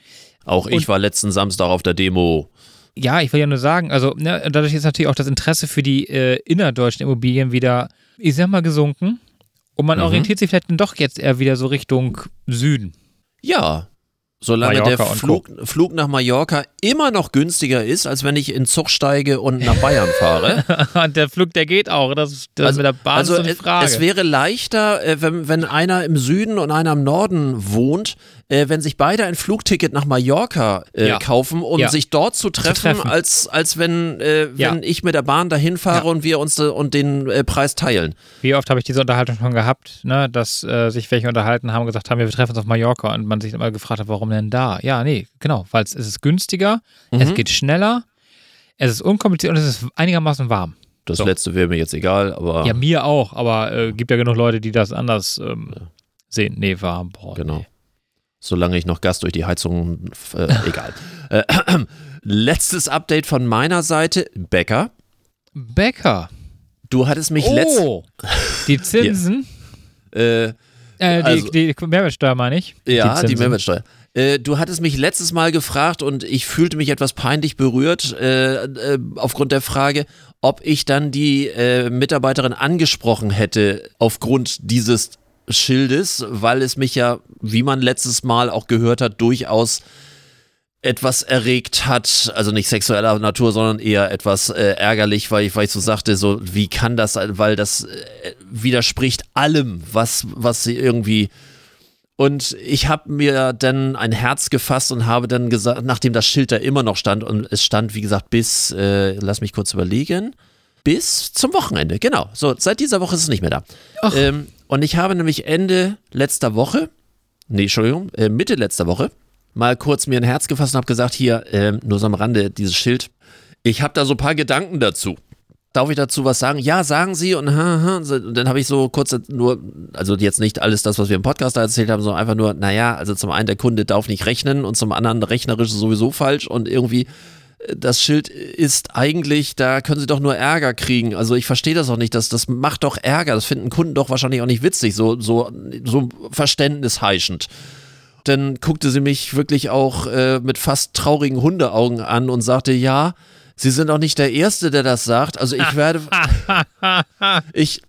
auch ich und- war letzten Samstag auf der Demo. Ja, ich will ja nur sagen, also ne, dadurch ist natürlich auch das Interesse für die äh, innerdeutschen Immobilien wieder, ich sag mal, gesunken. Und man Mhm. orientiert sich vielleicht dann doch jetzt eher wieder so Richtung Süden. Ja, solange Mallorca der Flug, Flug nach Mallorca immer noch günstiger ist, als wenn ich in Zug steige und nach Bayern fahre. Und der Flug, der geht auch. Das, das Also- mit der Bahn also ist so eine es, Frage. es wäre leichter, äh, wenn, wenn einer im Süden und einer im Norden wohnt, äh, wenn sich beide ein Flugticket nach Mallorca äh, Ja. kaufen, um Ja. sich dort zu treffen, treffen. als, als wenn, äh, Ja. wenn ich mit der Bahn dahin fahre Ja. und wir uns da, und den äh, Preis teilen. Wie oft habe ich diese Unterhaltung schon gehabt, ne, dass äh, sich welche unterhalten haben und gesagt haben, wir treffen uns auf Mallorca und man sich immer gefragt hat, warum denn da? Ja, nee, genau, weil es ist günstiger, es Mhm. geht schneller, es ist unkompliziert und es ist einigermaßen warm. Das So. letzte wäre mir jetzt egal, aber Ja, mir auch, aber äh, gibt ja genug Leute, die das anders ähm, sehen. Nee, warm, boah. genau. Nee. Solange ich noch Gas durch die Heizung, äh, egal. Äh, letztes Update von meiner Seite, Becker. Bäcker. Du hattest mich letzt, Oh, die Zinsen, äh, äh, die, Also- die Mehrwertsteuer meine ich. Ja, die, Zinsen. Mehrwertsteuer. Äh, du hattest mich letztes Mal gefragt und ich fühlte mich etwas peinlich berührt äh, äh, aufgrund der Frage, ob ich dann die äh, Mitarbeiterin angesprochen hätte aufgrund dieses Schildes, weil es mich ja, wie man letztes Mal auch gehört hat, durchaus etwas erregt hat, also nicht sexueller Natur, sondern eher etwas äh, ärgerlich, weil ich, weil ich so sagte, so wie kann das, weil das äh, widerspricht allem, was, was sie irgendwie und ich habe mir dann ein Herz gefasst und habe dann gesagt, nachdem das Schild da immer noch stand, und es stand, wie gesagt, bis, äh, lass mich kurz überlegen, bis zum Wochenende, genau. So, seit dieser Woche ist es nicht mehr da. Ach. Ähm, und ich habe nämlich Ende letzter Woche, nee, Entschuldigung, äh, Mitte letzter Woche, mal kurz mir ein Herz gefasst und habe gesagt, hier, ähm, nur so am Rande, dieses Schild, ich habe da so ein paar Gedanken dazu. Darf ich dazu was sagen? Ja, sagen Sie und, und dann habe ich so kurz nur, also jetzt nicht alles das, was wir im Podcast da erzählt haben, sondern einfach nur, naja, also zum einen der Kunde darf nicht rechnen und zum anderen rechnerisch sowieso falsch und irgendwie äh, das Schild ist eigentlich, da können Sie doch nur Ärger kriegen. Also ich verstehe das auch nicht, das, das macht doch Ärger, das finden Kunden doch wahrscheinlich auch nicht witzig, so, so, so verständnisheischend dann guckte sie mich wirklich auch äh, mit fast traurigen Hundeaugen an und sagte, ja, Sie sind auch nicht der Erste, der das sagt. Also ich werde, ich,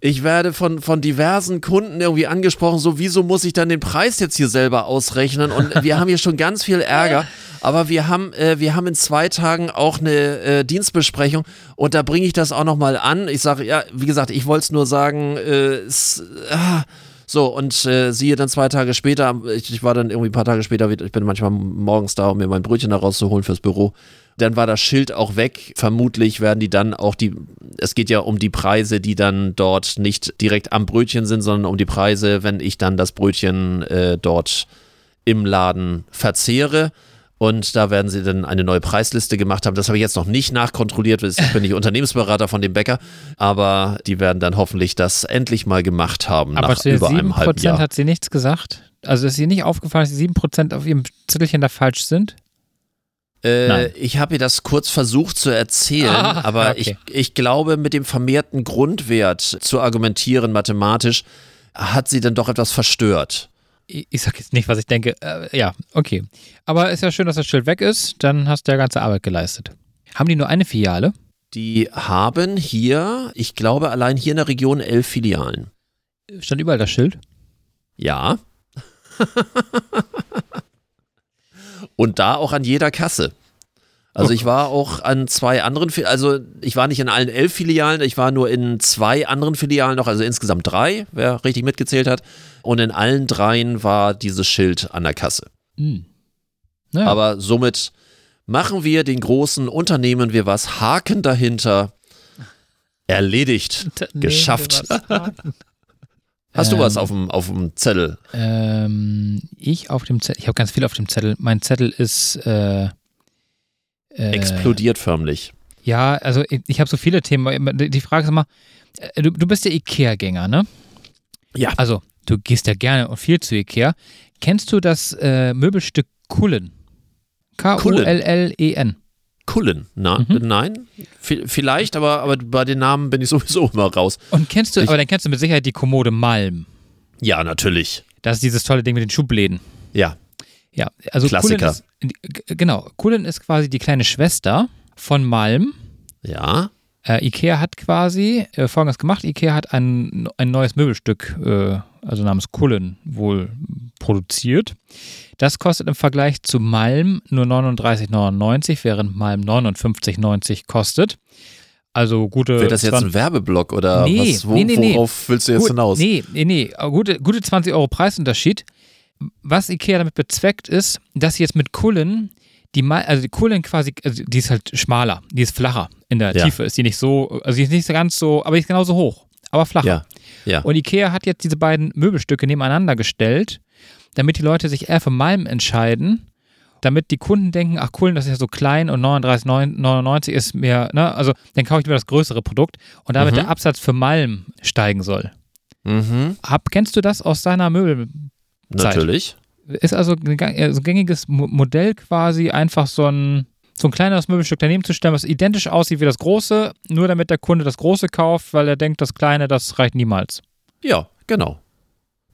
ich werde von, von diversen Kunden irgendwie angesprochen, so wieso muss ich dann den Preis jetzt hier selber ausrechnen? Und wir haben hier schon ganz viel Ärger. Aber wir haben, äh, wir haben in zwei Tagen auch eine äh, Dienstbesprechung und da bringe ich das auch nochmal an. Ich sage, ja, wie gesagt, ich wollte es nur sagen, äh, es, ah, so, und äh, siehe dann zwei Tage später, ich, ich war dann irgendwie ein paar Tage später, ich bin manchmal morgens da, um mir mein Brötchen da rauszuholen fürs Büro. Dann war das Schild auch weg. Vermutlich werden die dann auch die, es geht ja um die Preise, die dann dort nicht direkt am Brötchen sind, sondern um die Preise, wenn ich dann das Brötchen äh, dort im Laden verzehre. Und da werden sie dann eine neue Preisliste gemacht haben. Das habe ich jetzt noch nicht nachkontrolliert. Ich bin nicht Unternehmensberater von dem Bäcker, aber die werden dann hoffentlich das endlich mal gemacht haben Aber nach zu über einem halben 7% Jahr. hat sie nichts gesagt. Also ist ihr nicht aufgefallen, dass die 7% auf ihrem Zettelchen da falsch sind? Äh, ich habe ihr das kurz versucht zu erzählen, Ah, aber okay. ich, ich glaube, mit dem vermehrten Grundwert zu argumentieren mathematisch, hat sie dann doch etwas verstört. Ich, ich sag jetzt nicht, was ich denke. Äh, ja, okay. Aber ist ja schön, dass das Schild weg ist. Dann hast du ja ganze Arbeit geleistet. Haben die nur eine Filiale? Die haben hier, ich glaube, allein hier in der Region elf Filialen. Stand überall das Schild? Ja. Und da auch an jeder Kasse. Also ich war auch an zwei anderen, also ich war nicht in allen elf Filialen, ich war nur in zwei anderen Filialen noch, also insgesamt drei, wer richtig mitgezählt hat. Und in allen dreien war dieses Schild an der Kasse. Hm. Naja. Aber somit machen wir den großen Unternehmen wir was, Haken dahinter. Erledigt. geschafft. Hast du was Ähm, auf dem, auf dem Zettel? Ähm, ich auf dem Zettel, ich habe ganz viel auf dem Zettel. Mein Zettel ist äh, äh, Explodiert förmlich. Ja, also ich, ich habe so viele Themen. Die Frage ist immer, äh, du, du bist ja Ikea-Gänger, ne? Ja. Also, du gehst ja gerne und viel zu Ikea. Kennst du das äh, Möbelstück Kullen? K-U-L-L-E-N. Kullen. Na, Mhm. Nein? V vielleicht, aber, aber bei den Namen bin ich sowieso immer raus. Und kennst du, Ich- aber dann kennst du mit Sicherheit die Kommode Malm. Ja, natürlich. Das ist dieses tolle Ding mit den Schubläden. Ja. Ja, also Klassiker. Ist, genau, Kullen ist quasi die kleine Schwester von Malm. Ja. Äh, Ikea hat quasi äh, folgendes gemacht. Ikea hat ein, ein neues Möbelstück, äh, also namens Kullen, wohl produziert. Das kostet im Vergleich zu Malm nur 39,99, während Malm 59,90 kostet. Also gute. Wird das jetzt 20 ein Werbeblock oder Nee, was, wo, nee, nee, nee. worauf willst du jetzt Gut, hinaus? Nee, nee, nee. Gute, gute 20 Euro Preisunterschied. Was Ikea damit bezweckt ist, dass sie jetzt mit Kullen, die mal, also die Kullen quasi, also die ist halt schmaler, die ist flacher in der Ja. Tiefe, ist die nicht so, also die ist nicht ganz so, aber die ist genauso hoch, aber flacher. Ja. Ja. Und Ikea hat jetzt diese beiden Möbelstücke nebeneinander gestellt, damit die Leute sich eher für Malm entscheiden, damit die Kunden denken, ach Kullen, das ist ja so klein und 39,99 ist mehr, ne, also dann kaufe ich lieber das größere Produkt und damit Mhm. der Absatz für Malm steigen soll. Mhm. Hab, kennst du das aus deiner Möbel? Zeit. Natürlich. Ist also ein äh, ein gängiges Mo- Modell quasi einfach so ein, so ein kleineres Möbelstück daneben zu stellen, was identisch aussieht wie das große, nur damit der Kunde das große kauft, weil er denkt, das kleine, das reicht niemals. Ja, genau.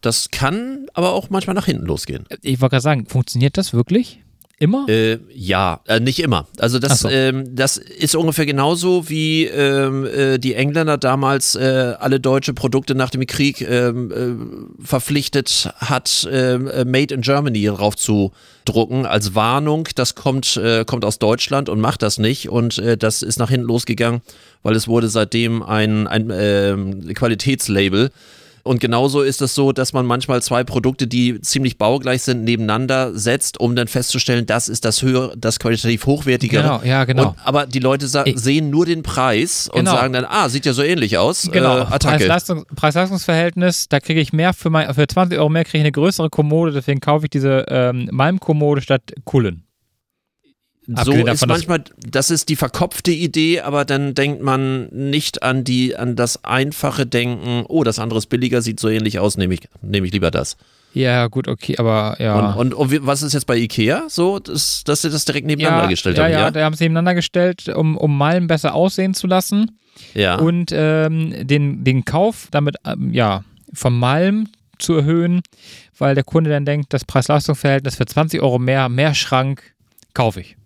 Das kann aber auch manchmal nach hinten losgehen. Ich wollte gerade sagen, funktioniert das wirklich? Immer? Äh, ja, äh, nicht immer. Also das, so. ähm, das ist ungefähr genauso wie ähm, äh, die Engländer damals äh, alle deutsche Produkte nach dem Krieg ähm, äh, verpflichtet hat, ähm, äh, Made in Germany drauf zu drucken als Warnung. Das kommt, kommt aus Deutschland und macht das nicht. Und das ist nach hinten losgegangen, weil es wurde seitdem ein, ein ähm, Qualitätslabel. Und genauso ist es so, dass man manchmal zwei Produkte, die ziemlich baugleich sind, nebeneinander setzt, um dann festzustellen, das ist das höher, das qualitativ hochwertigere. Genau, ja, genau. Und, aber die Leute sehen nur den Preis und Genau. sagen dann, ah, sieht ja so ähnlich aus. Genau, Äh, Attacke. Preis-Leistungs- Preis-Leistungsverhältnis, da kriege ich mehr für, mein, für 20 Euro mehr kriege ich eine größere Kommode, deswegen kaufe ich diese ähm, Malm-Kommode statt Kullen. So ist manchmal, das ist die verkopfte Idee, aber dann denkt man nicht an die, an das einfache Denken, oh, das andere ist billiger, sieht so ähnlich aus, nehme ich, nehme ich lieber das. Ja, gut, okay, aber ja. Und, und, und was ist jetzt bei Ikea so, dass, dass sie das direkt nebeneinander gestellt ja, haben? ja, Ja, da haben sie nebeneinander gestellt, um, um Malm besser aussehen zu lassen. ja. und ähm, den, den Kauf damit ähm, ja vom Malm zu erhöhen, weil der Kunde dann denkt, das Preis-Leistungs-Verhältnis für 20 Euro mehr, mehr Schrank kaufe ich.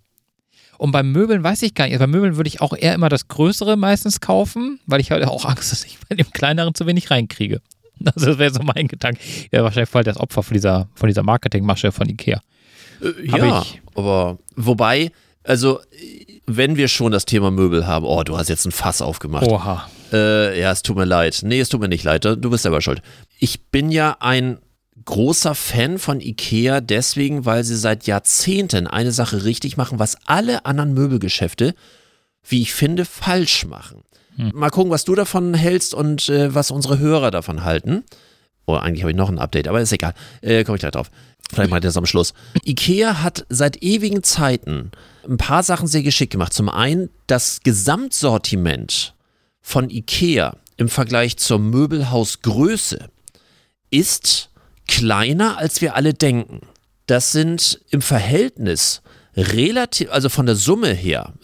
Und beim Möbeln weiß ich gar nicht. Bei Möbeln würde ich auch eher immer das Größere meistens kaufen, weil ich halt auch Angst, dass ich bei dem Kleineren zu wenig reinkriege. Also das wäre so mein Gedanke. Ja, wahrscheinlich voll das Opfer von dieser, von dieser Marketingmasche von Ikea. Äh, ja, ich. aber wobei, also wenn wir schon das Thema Möbel haben, oh, du hast jetzt ein Fass aufgemacht. Oha. Äh, ja, es tut mir leid. Nee, es tut mir nicht leid. Du bist selber schuld. Ich bin ja ein großer Fan von Ikea deswegen, weil sie seit Jahrzehnten eine Sache richtig machen, was alle anderen Möbelgeschäfte, wie ich finde, falsch machen. Mal gucken, was du davon hältst und äh, was unsere Hörer davon halten. Oh, eigentlich habe ich noch ein Update, aber ist egal. Äh, Komme ich gleich drauf. Vielleicht mal das am Schluss. Ikea hat seit ewigen Zeiten ein paar Sachen sehr geschickt gemacht. Zum einen das Gesamtsortiment von Ikea im Vergleich zur Möbelhausgröße ist kleiner, als wir alle denken. Das sind im Verhältnis relativ, also von der Summe her,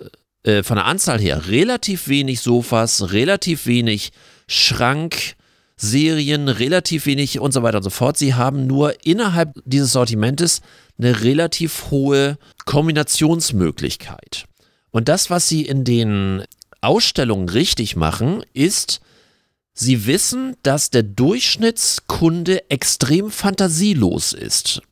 äh, von der Anzahl her, relativ wenig Sofas, relativ wenig Schrankserien, relativ wenig und so weiter und so fort. Sie haben nur innerhalb dieses Sortimentes eine relativ hohe Kombinationsmöglichkeit. Und das, was sie in den Ausstellungen richtig machen, ist, sie wissen, dass der Durchschnittskunde extrem fantasielos ist.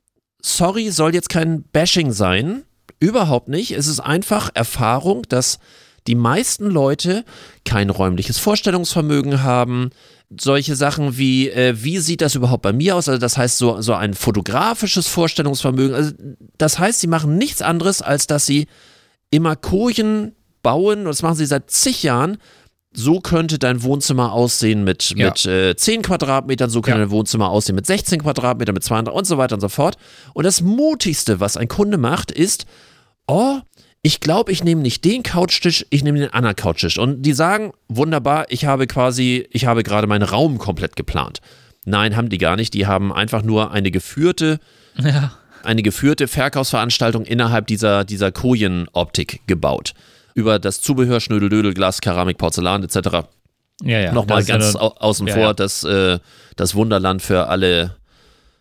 Sorry, soll jetzt kein Bashing sein. Überhaupt nicht. Es ist einfach Erfahrung, dass die meisten Leute kein räumliches Vorstellungsvermögen haben. Solche Sachen wie, äh, wie sieht das überhaupt bei mir aus? Also das heißt so, so ein fotografisches Vorstellungsvermögen. Also das heißt, sie machen nichts anderes, als dass sie immer Kojen bauen, und das machen sie seit zig Jahren. So könnte dein Wohnzimmer aussehen mit, Ja. mit äh, 10 Quadratmetern, so könnte Ja. dein Wohnzimmer aussehen mit 16 Quadratmetern, mit 200 und so weiter und so fort. Und das Mutigste, was ein Kunde macht, ist, oh, ich glaube, ich nehme nicht den Couchtisch, ich nehme den anderen Couchtisch. Und die sagen, wunderbar, ich habe quasi, ich habe gerade meinen Raum komplett geplant. Nein, haben die gar nicht. Die haben einfach nur eine geführte, Ja. eine geführte Verkaufsveranstaltung innerhalb dieser, dieser Kojen-Optik gebaut. Über das Zubehör, Schnödeldödel, Glas, Keramik, Porzellan etc. Ja, ja. Nochmal ja ganz nur- au außen ja, vor, ja. Das, äh, das Wunderland für alle.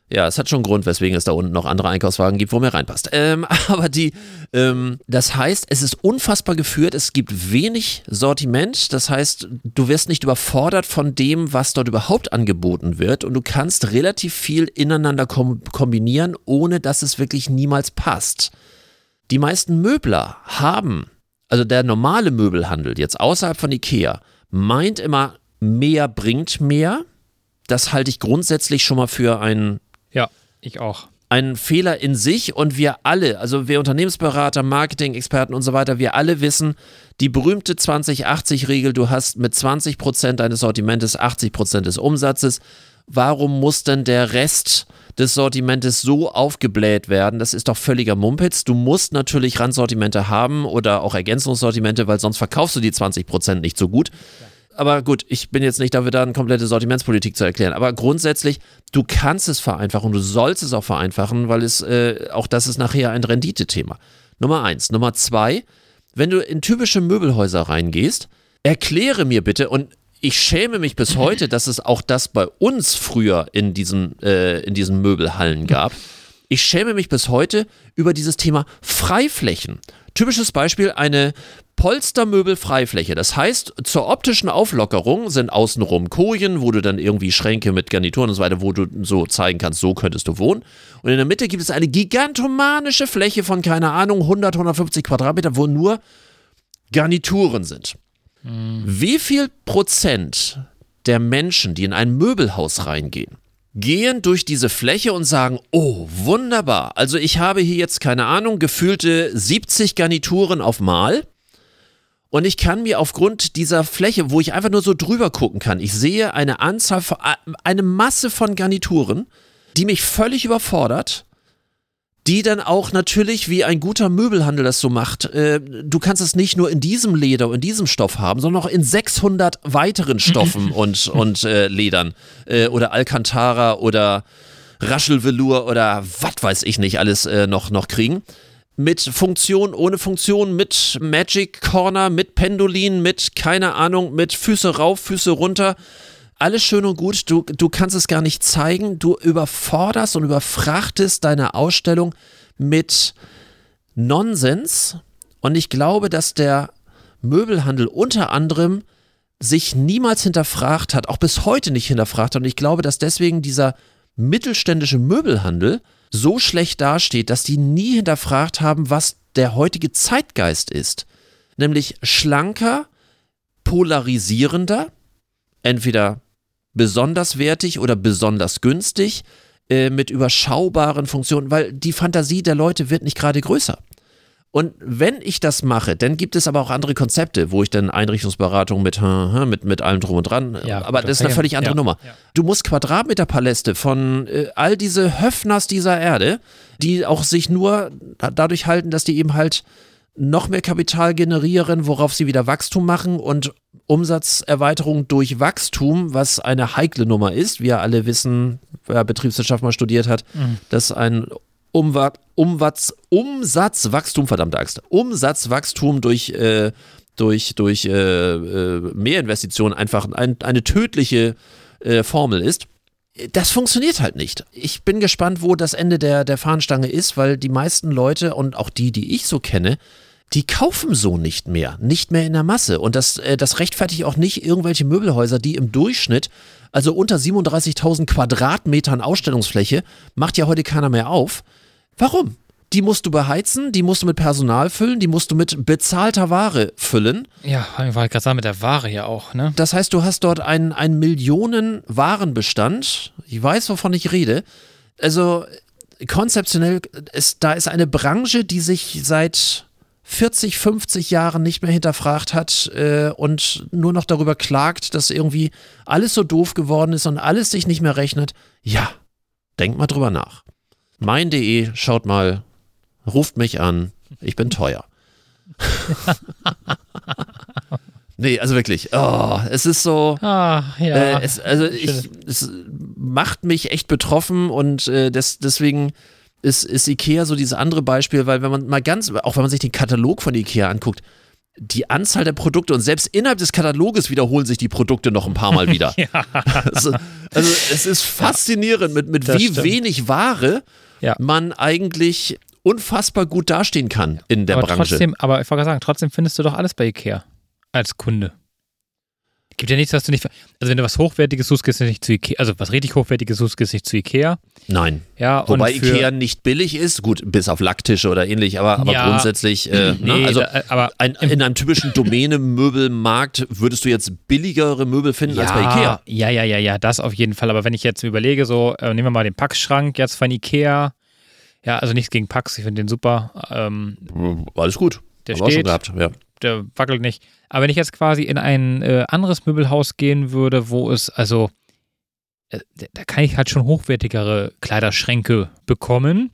Ja, es hat schon einen Grund, weswegen es da unten noch andere Einkaufswagen gibt, wo mehr reinpasst. Ähm, aber die, ähm, das heißt, es ist unfassbar geführt, es gibt wenig Sortiment, das heißt, du wirst nicht überfordert von dem, was dort überhaupt angeboten wird und du kannst relativ viel ineinander kom kombinieren, ohne dass es wirklich niemals passt. Die meisten Möbler haben, also der normale Möbelhandel jetzt außerhalb von Ikea, meint immer, mehr bringt mehr. Das halte ich grundsätzlich schon mal für einen, Ja, ich auch. Einen Fehler in sich und wir alle, also wir Unternehmensberater, Marketing-Experten und so weiter, wir alle wissen, die berühmte 20-80-Regel, du hast mit 20% deines Sortimentes 80% des Umsatzes. Warum muss denn der Rest des Sortimentes so aufgebläht werden? Das ist doch völliger Mumpitz. Du musst natürlich Randsortimente haben oder auch Ergänzungssortimente, weil sonst verkaufst du die 20% nicht so gut. Aber gut, ich bin jetzt nicht dafür da, eine komplette Sortimentspolitik zu erklären. Aber grundsätzlich, du kannst es vereinfachen, du sollst es auch vereinfachen, weil es äh, auch das ist nachher ein Renditethema. Nummer eins. Nummer zwei, wenn du in typische Möbelhäuser reingehst, erkläre mir bitte, und ich schäme mich bis heute, dass es auch das bei uns früher in diesen, äh, in diesen Möbelhallen gab. Ich schäme mich bis heute über dieses Thema Freiflächen. Typisches Beispiel, eine Polstermöbel-Freifläche. Das heißt, zur optischen Auflockerung sind außenrum Kojen, wo du dann irgendwie Schränke mit Garnituren und so weiter, wo du so zeigen kannst, so könntest du wohnen. Und in der Mitte gibt es eine gigantomanische Fläche von, keine Ahnung, 100, 150 Quadratmeter, wo nur Garnituren sind. Wie viel Prozent der Menschen, die in ein Möbelhaus reingehen, gehen durch diese Fläche und sagen, oh, wunderbar. Also ich habe hier jetzt, keine Ahnung, gefühlte 70 Garnituren auf Mal. Und ich kann mir aufgrund dieser Fläche, wo ich einfach nur so drüber gucken kann, ich sehe eine Anzahl, von, eine Masse von Garnituren, die mich völlig überfordert, die dann auch natürlich, wie ein guter Möbelhandel das so macht, äh, du kannst es nicht nur in diesem Leder und in diesem Stoff haben, sondern auch in 600 weiteren Stoffen und, und äh, Ledern äh, oder Alcantara oder Raschelvelour oder was weiß ich nicht alles äh, noch, noch kriegen. Mit Funktion, ohne Funktion, mit Magic Corner, mit Pendulin, mit keine Ahnung, mit Füße rauf, Füße runter. Alles schön und gut, du, du kannst es gar nicht zeigen, du überforderst und überfrachtest deine Ausstellung mit Nonsens. Und ich glaube, dass der Möbelhandel unter anderem sich niemals hinterfragt hat, auch bis heute nicht hinterfragt hat. Und ich glaube, dass deswegen dieser mittelständische Möbelhandel so schlecht dasteht, dass die nie hinterfragt haben, was der heutige Zeitgeist ist. Nämlich schlanker, polarisierender, entweder besonders wertig oder besonders günstig, äh, mit überschaubaren Funktionen, weil die Fantasie der Leute wird nicht gerade größer. Und wenn ich das mache, dann gibt es aber auch andere Konzepte, wo ich dann Einrichtungsberatung mit, mit, mit allem drum und dran, Ja, aber das ist eine völlig andere ja, Nummer. ja. Du musst Quadratmeterpaläste von äh, all diese Höfners dieser Erde, die auch sich nur dadurch halten, dass die eben halt noch mehr Kapital generieren, worauf sie wieder Wachstum machen und Umsatzerweiterung durch Wachstum, was eine heikle Nummer ist. Wir alle wissen, wer Betriebswirtschaft mal studiert hat, dass ein Umwa Umwatz Umsatzwachstum, verdammte Axt, Umsatzwachstum durch, äh, durch, durch äh, äh, Mehrinvestitionen einfach ein, eine tödliche äh, Formel ist. Das funktioniert halt nicht. Ich bin gespannt, wo das Ende der, der Fahnenstange ist, weil die meisten Leute und auch die, die ich so kenne, die kaufen so nicht mehr, nicht mehr in der Masse. Und das, äh, das rechtfertigt auch nicht irgendwelche Möbelhäuser, die im Durchschnitt, also unter 37.000 Quadratmetern Ausstellungsfläche, macht ja heute keiner mehr auf. Warum? Die musst du beheizen, die musst du mit Personal füllen, die musst du mit bezahlter Ware füllen. Ja, ich wollte gerade sagen, mit der Ware ja auch, ne? Das heißt, du hast dort einen, einen Millionen Warenbestand. Ich weiß, wovon ich rede. Also konzeptionell, ist, da ist eine Branche, die sich seit 40, 50 Jahren nicht mehr hinterfragt hat äh, und nur noch darüber klagt, dass irgendwie alles so doof geworden ist und alles sich nicht mehr rechnet. Ja, denk mal drüber nach. Mein.de, schaut mal, ruft mich an, ich bin teuer. nee, also wirklich, oh, es ist so, Ah, ja. äh, es, also ich, es macht mich echt betroffen und äh, des, deswegen ist, ist Ikea so dieses andere Beispiel, weil wenn man mal ganz, auch wenn man sich den Katalog von Ikea anguckt, die Anzahl der Produkte und selbst innerhalb des Kataloges wiederholen sich die Produkte noch ein paar Mal wieder. also, also es ist faszinierend, mit, mit Das wie stimmt. wenig Ware Ja. man eigentlich unfassbar gut dastehen kann in der aber Branche. trotzdem, aber ich wollte gerade sagen, trotzdem findest du doch alles bei Ikea als Kunde. Gibt ja nichts, was du nicht. Also wenn du was Hochwertiges suchst, gehst du nicht zu Ikea. Also was richtig Hochwertiges suchst, gehst du nicht zu Ikea. Nein. Ja, Wobei Ikea nicht billig ist, gut, bis auf Lacktische oder ähnlich, aber, aber Ja. grundsätzlich, äh, Nee, ne? also da, aber ein, in einem typischen Domäne-Möbelmarkt würdest du jetzt billigere Möbel finden als bei Ikea. Ja, ja, ja, ja, das auf jeden Fall. Aber wenn ich jetzt überlege, so, äh, nehmen wir mal den Packschrank jetzt von Ikea. Ja, also nichts gegen Pax, ich finde den super. Ähm, Alles gut. Der Haben auch schon steht. gehabt, ja. Der wackelt nicht. Aber wenn ich jetzt quasi in ein äh, anderes Möbelhaus gehen würde, wo es, also, äh, da kann ich halt schon hochwertigere Kleiderschränke bekommen,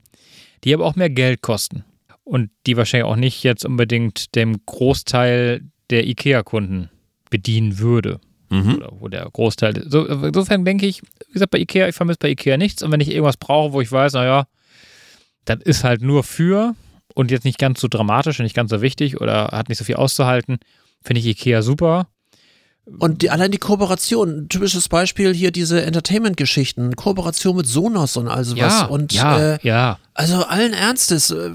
die aber auch mehr Geld kosten. Und die wahrscheinlich auch nicht jetzt unbedingt dem Großteil der IKEA-Kunden bedienen würde. Mhm. Oder wo der Großteil. So, insofern denke ich, wie gesagt, bei IKEA, ich vermisse bei IKEA nichts. Und wenn ich irgendwas brauche, wo ich weiß, naja, das ist halt nur für und jetzt nicht ganz so dramatisch und nicht ganz so wichtig oder hat nicht so viel auszuhalten, finde ich IKEA super. Und die, allein die Kooperation, ein typisches Beispiel hier diese Entertainment-Geschichten, Kooperation mit Sonos und all sowas. und ja, äh, ja. Also allen Ernstes, äh,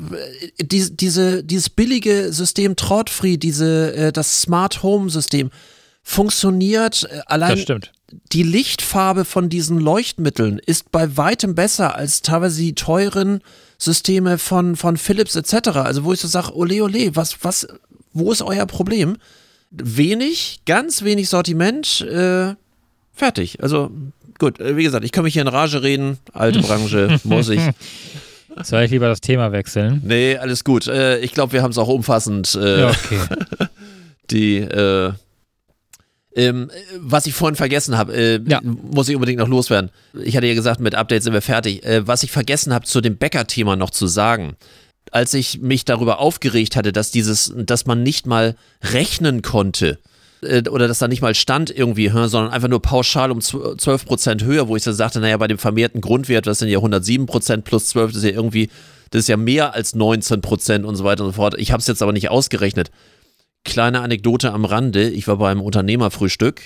die, diese, dieses billige System Trautfree, diese, äh, das Smart Home System funktioniert äh, Das allein stimmt. die Lichtfarbe von diesen Leuchtmitteln ist bei weitem besser als teilweise die teuren Systeme von, von Philips etc. Also wo ich so sage, ole ole, was, was, wo ist euer Problem? Wenig, ganz wenig Sortiment, äh, fertig. Also gut, äh, wie gesagt, ich kann mich hier in Rage reden, alte Branche, muss ich. Soll ich lieber das Thema wechseln? Nee, alles gut. Äh, ich glaube, wir haben es auch umfassend äh, Ja, okay. die äh, ähm, was ich vorhin vergessen habe, äh, Ja. muss ich unbedingt noch loswerden. Ich hatte ja gesagt, mit Updates sind wir fertig. Äh, was ich vergessen habe, zu dem Bäcker-Thema noch zu sagen. Als ich mich darüber aufgeregt hatte, dass dieses, dass man nicht mal rechnen konnte, äh, oder dass da nicht mal stand irgendwie, sondern einfach nur pauschal um 12 Prozent höher, wo ich so sagte, naja, bei dem vermehrten Grundwert, das sind ja 107 Prozent plus 12, das ist ja irgendwie, das ist ja mehr als 19 Prozent und so weiter und so fort. Ich habe es jetzt aber nicht ausgerechnet. Kleine Anekdote am Rande, ich war beim Unternehmerfrühstück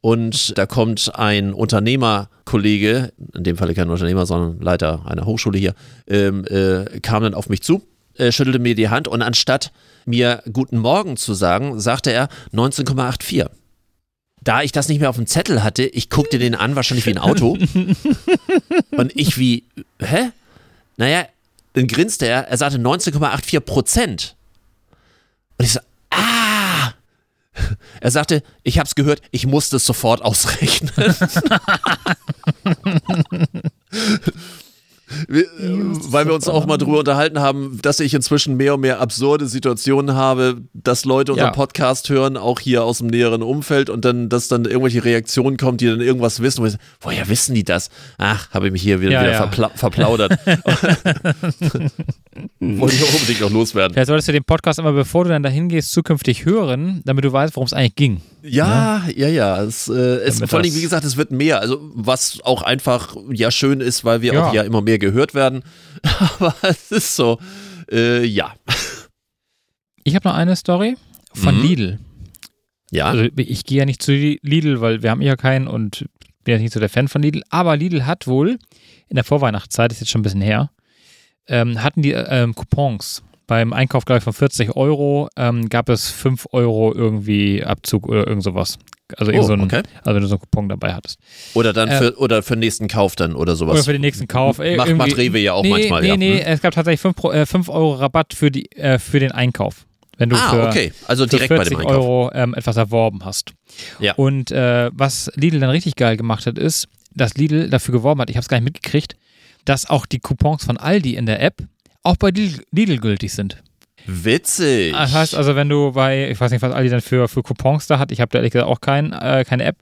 und da kommt ein Unternehmerkollege, in dem Falle kein Unternehmer, sondern Leiter einer Hochschule hier, ähm, äh, kam dann auf mich zu, äh, schüttelte mir die Hand und anstatt mir Guten Morgen zu sagen, sagte er 19,84. Da ich das nicht mehr auf dem Zettel hatte, ich guckte den an, wahrscheinlich wie ein Auto. und ich wie, hä? Naja, dann grinste er, er sagte 19,84 Prozent. Und ich so! Er sagte, ich hab's gehört, ich musste es sofort ausrechnen. Äh, weil wir uns auch mal drüber unterhalten haben, dass ich inzwischen mehr und mehr absurde Situationen habe, dass Leute unseren Ja. Podcast hören, auch hier aus dem näheren Umfeld und dann, dass dann irgendwelche Reaktionen kommen, die dann irgendwas wissen. Ich, woher wissen die das? Ach, habe ich mich hier wieder, Ja, wieder ja. Verpla verplaudert. Wollte ich auch unbedingt noch loswerden. Vielleicht solltest du den Podcast immer, bevor du dann dahin gehst, zukünftig hören, damit du weißt, worum es eigentlich ging. Ja, ja, ja. Es, äh, es, vor allem, wie gesagt, es wird mehr. Also, was auch einfach ja schön ist, weil wir Ja. auch ja immer mehr gehört werden. Aber es ist so, äh, ja. Ich habe noch eine Story von Mhm. Lidl. Ja. Also ich gehe ja nicht zu Lidl, weil wir haben ja keinen und bin ja nicht so der Fan von Lidl. Aber Lidl hat wohl in der Vorweihnachtszeit, ist jetzt schon ein bisschen her, ähm, hatten die ähm, Coupons beim Einkauf, glaube ich, von 40 Euro ähm, gab es 5 Euro irgendwie Abzug oder irgend sowas. Also, Oh, so ein, okay. also wenn du so einen Coupon dabei hattest. Oder dann Äh, für, oder für den nächsten Kauf dann oder sowas. Oder für den nächsten Kauf. Äh, Macht- macht Rewe ja auch nee, manchmal, Nee, ja. nee, Hm. es gab tatsächlich 5, äh, 5 Euro Rabatt für, die, äh, für den Einkauf. Wenn du ah, für, okay. Also direkt bei 40 dem Einkauf. Euro ähm, etwas erworben hast. Ja. Und äh, was Lidl dann richtig geil gemacht hat, ist, dass Lidl dafür geworben hat, ich habe es gar nicht mitgekriegt, dass auch die Coupons von Aldi in der App auch bei Lidl, Lidl gültig sind. Witzig. Das heißt also, wenn du bei, ich weiß nicht, was Aldi dann für, für Coupons da hat, ich habe da ehrlich gesagt auch kein, äh, keine App.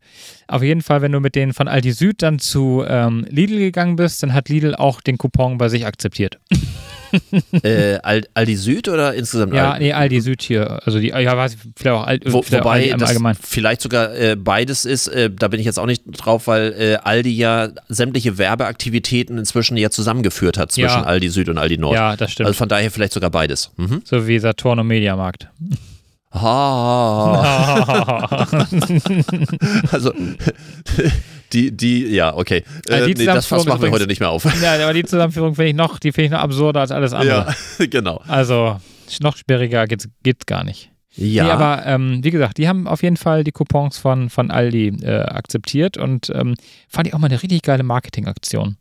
Auf jeden Fall, wenn du mit denen von Aldi Süd dann zu ähm, Lidl gegangen bist, dann hat Lidl auch den Coupon bei sich akzeptiert. äh, Al- Aldi Süd oder insgesamt Ja, Aldi? nee, Aldi Süd hier. Also die, ja, weiß ich, vielleicht auch, Aldi, Wo, vielleicht wobei Aldi Allgemeinen. vielleicht sogar äh, beides ist, äh, da bin ich jetzt auch nicht drauf, weil äh, Aldi ja sämtliche Werbeaktivitäten inzwischen ja zusammengeführt hat zwischen Ja. Aldi Süd und Aldi Nord. Ja, das stimmt. Also von daher vielleicht sogar beides. Mhm. so wie Saturn und Mediamarkt. Ha. also die, die, ja, okay. Äh, die nee, das Fass machen wir heute nicht mehr auf. ja, aber die Zusammenführung finde ich noch, die finde ich noch absurder als alles andere. ja, genau. Also noch sperriger geht's, geht's gar nicht. Ja, Nee, aber ähm, wie gesagt, die haben auf jeden Fall die Coupons von, von Aldi äh, akzeptiert und ähm, fand ich auch mal eine richtig geile Marketingaktion.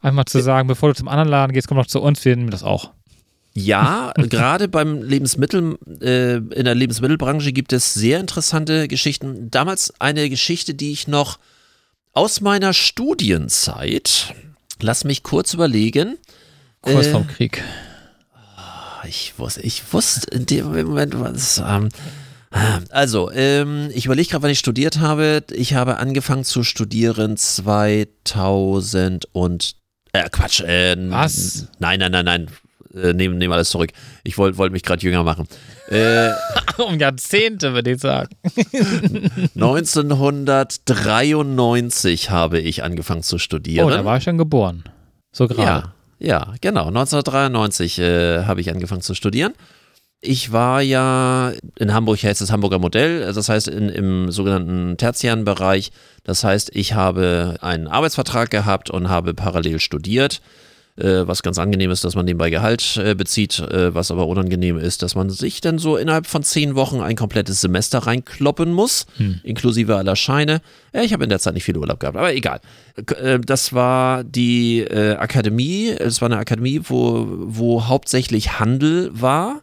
Einfach mal zu sagen, bevor du zum anderen Laden gehst, komm doch zu uns, wir nehmen das auch. Ja, gerade beim Lebensmittel, äh, in der Lebensmittelbranche gibt es sehr interessante Geschichten. Damals eine Geschichte, die ich noch aus meiner Studienzeit, lass mich kurz überlegen. Kurz Äh, vorm Krieg. Ich wusste, ich wusste in dem Moment was. Ähm, also, ähm, ich überlege gerade, wann ich studiert habe. Ich habe angefangen zu studieren 2000 und äh, Quatsch. Äh, Was? Nein, nein, nein, nein. Äh, nehmen, nehmen alles zurück. Ich wollte wollt mich gerade jünger machen. Äh, Um Jahrzehnte, würde ich sagen. 1993 habe ich angefangen zu studieren. Oh, da war ich schon geboren. So gerade. Ja, ja, genau. 1993 äh, habe ich angefangen zu studieren. Ich war ja in Hamburg, heißt das Hamburger Modell, das heißt in, im sogenannten tertiären Bereich. Das heißt, ich habe einen Arbeitsvertrag gehabt und habe parallel studiert. Äh, was ganz angenehm ist, dass man nebenbei Gehalt äh, bezieht, äh, was aber unangenehm ist, dass man sich dann so innerhalb von zehn Wochen ein komplettes Semester reinkloppen muss, inklusive aller Scheine. Ja, ich habe in der Zeit nicht viel Urlaub gehabt, aber egal. Äh, Das war die äh, Akademie, es war eine Akademie, wo, wo hauptsächlich Handel war,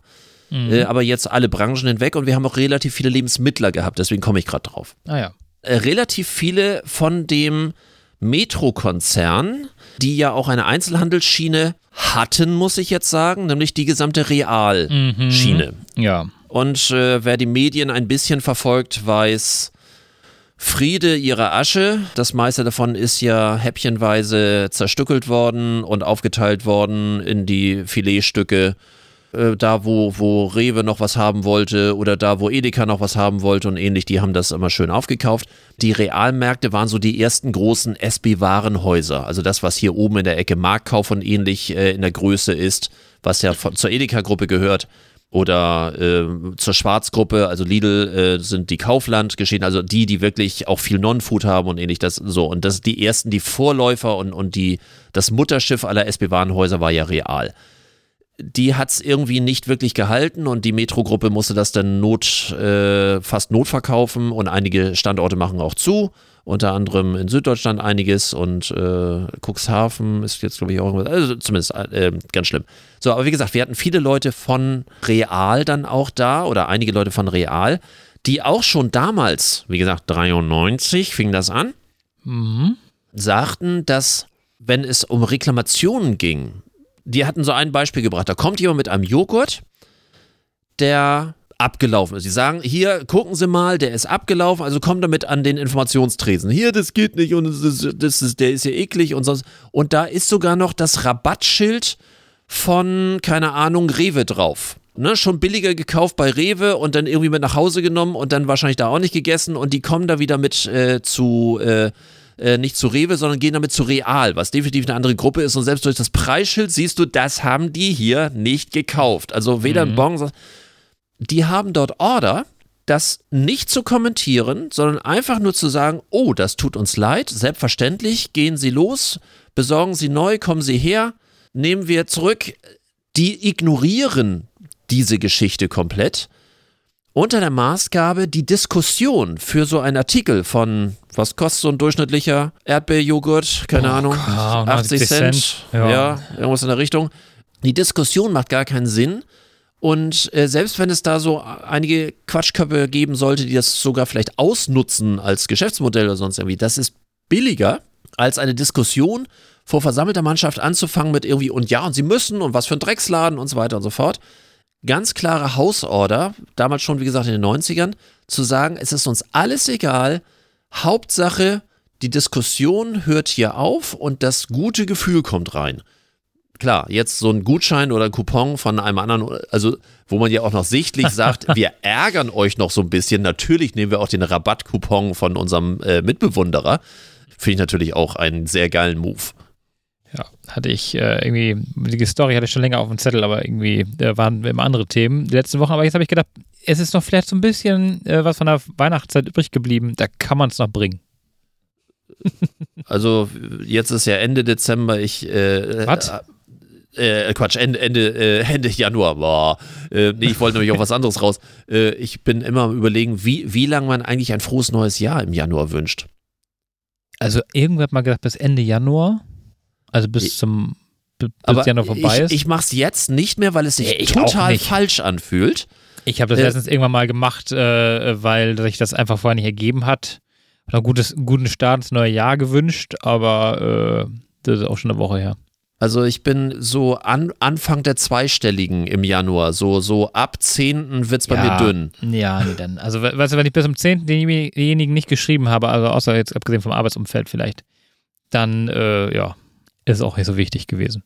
äh, aber jetzt alle Branchen hinweg und wir haben auch relativ viele Lebensmittler gehabt, deswegen komme ich gerade drauf Ah ja. äh, relativ viele von dem Metro-Konzern, die ja auch eine Einzelhandelsschiene hatten, muss ich jetzt sagen, nämlich die gesamte Real-Schiene. Ja. Und äh, wer die Medien ein bisschen verfolgt, weiß, Friede ihrer Asche. Das meiste davon ist ja häppchenweise zerstückelt worden und aufgeteilt worden in die Filetstücke. Äh, da, wo, wo Rewe noch was haben wollte oder da, wo Edeka noch was haben wollte und ähnlich, die haben das immer schön aufgekauft. Die Realmärkte waren so die ersten großen SB-Warenhäuser. Also das, was hier oben in der Ecke Marktkauf und ähnlich äh, in der Größe ist, was ja von, zur Edeka-Gruppe gehört oder äh, zur Schwarzgruppe, also Lidl äh, sind die Kaufland-Geschichten, also die, die wirklich auch viel Non-Food haben und ähnlich das so. Und das die ersten, die Vorläufer und, und die, das Mutterschiff aller SB-Warenhäuser war ja real. Die hat es irgendwie nicht wirklich gehalten und die Metro-Gruppe musste das dann not, äh, fast notverkaufen und einige Standorte machen auch zu. Unter anderem in Süddeutschland einiges und äh, Cuxhaven ist jetzt, glaube ich, auch irgendwas. Also zumindest äh, ganz schlimm. So, aber wie gesagt, wir hatten viele Leute von Real dann auch da oder einige Leute von Real, die auch schon damals, wie gesagt, 93 fing das an, Mhm. sagten, dass wenn es um Reklamationen ging, die hatten so ein Beispiel gebracht, da kommt jemand mit einem Joghurt, der abgelaufen ist. Sie sagen, hier, gucken Sie mal, der ist abgelaufen, also kommt damit an den Informationstresen. Hier, das geht nicht und das ist, das ist, der ist ja eklig und sonst. Und da ist sogar noch das Rabattschild von, keine Ahnung, Rewe drauf. Ne, schon billiger gekauft bei Rewe und dann irgendwie mit nach Hause genommen und dann wahrscheinlich da auch nicht gegessen und die kommen da wieder mit äh, zu, äh, äh, nicht zu Rewe, sondern gehen damit zu Real, was definitiv eine andere Gruppe ist und selbst durch das Preisschild siehst du, das haben die hier nicht gekauft. Also weder ein Bon, die haben dort Order, das nicht zu kommentieren, sondern einfach nur zu sagen, oh, das tut uns leid, selbstverständlich, gehen Sie los, besorgen Sie neu, kommen Sie her, nehmen wir zurück. die ignorieren diese Geschichte komplett unter der Maßgabe die Diskussion für so einen Artikel von, was kostet so ein durchschnittlicher Erdbeerjoghurt? Keine Oh, Ahnung, Gott, 80 Cent, Cent. Ja. Ja. irgendwas in der Richtung. Die Diskussion macht gar keinen Sinn. Und äh, selbst wenn es da so einige Quatschköpfe geben sollte, die das sogar vielleicht ausnutzen als Geschäftsmodell oder sonst irgendwie, das ist billiger als eine Diskussion vor versammelter Mannschaft anzufangen mit irgendwie und ja und sie müssen und was für ein Drecksladen und so weiter und so fort. Ganz klare Hausorder, damals schon wie gesagt in den 90ern, zu sagen, es ist uns alles egal, Hauptsache die Diskussion hört hier auf und das gute Gefühl kommt rein klar, jetzt so ein Gutschein oder ein Coupon von einem anderen, also wo man ja auch noch sichtlich sagt, wir ärgern euch noch so ein bisschen. Natürlich nehmen wir auch den Rabattcoupon von unserem äh, Mitbewunderer. Finde ich natürlich auch einen sehr geilen Move. Ja, hatte ich äh, irgendwie, die Story hatte ich schon länger auf dem Zettel, aber irgendwie da waren immer andere Themen die letzten Wochen. Aber jetzt habe ich gedacht, es ist noch vielleicht so ein bisschen äh, was von der Weihnachtszeit übrig geblieben. Da kann man es noch bringen. Also jetzt ist ja Ende Dezember, ich äh, Was? Äh, Quatsch, Ende, Ende, äh, Ende Januar. Boah. Äh, nee, ich wollte nämlich auf was anderes raus. Äh, ich bin immer am überlegen, wie, wie lange man eigentlich ein frohes neues Jahr im Januar wünscht. Also irgendwer hat mal gesagt, bis Ende Januar, also bis Ich- zum bis Aber Januar vorbei ich, ist. ich mache es jetzt nicht mehr, weil es sich ich total falsch anfühlt. Ich habe das Äh, letztens irgendwann mal gemacht, äh, weil sich das einfach vorher nicht ergeben hat. Hab Einen gutes, guten Start ins neue Jahr gewünscht, aber äh, das ist auch schon eine Woche her. Also ich bin so an, Anfang der Zweistelligen im Januar. So, so ab 10. wird es bei mir dünn. Ja, nee, dann. Also, we- weißt du, wenn ich bis zum 10. denjenigen denjenigen nicht geschrieben habe, also außer jetzt abgesehen vom Arbeitsumfeld vielleicht, dann, äh, ja, ist auch nicht so wichtig gewesen.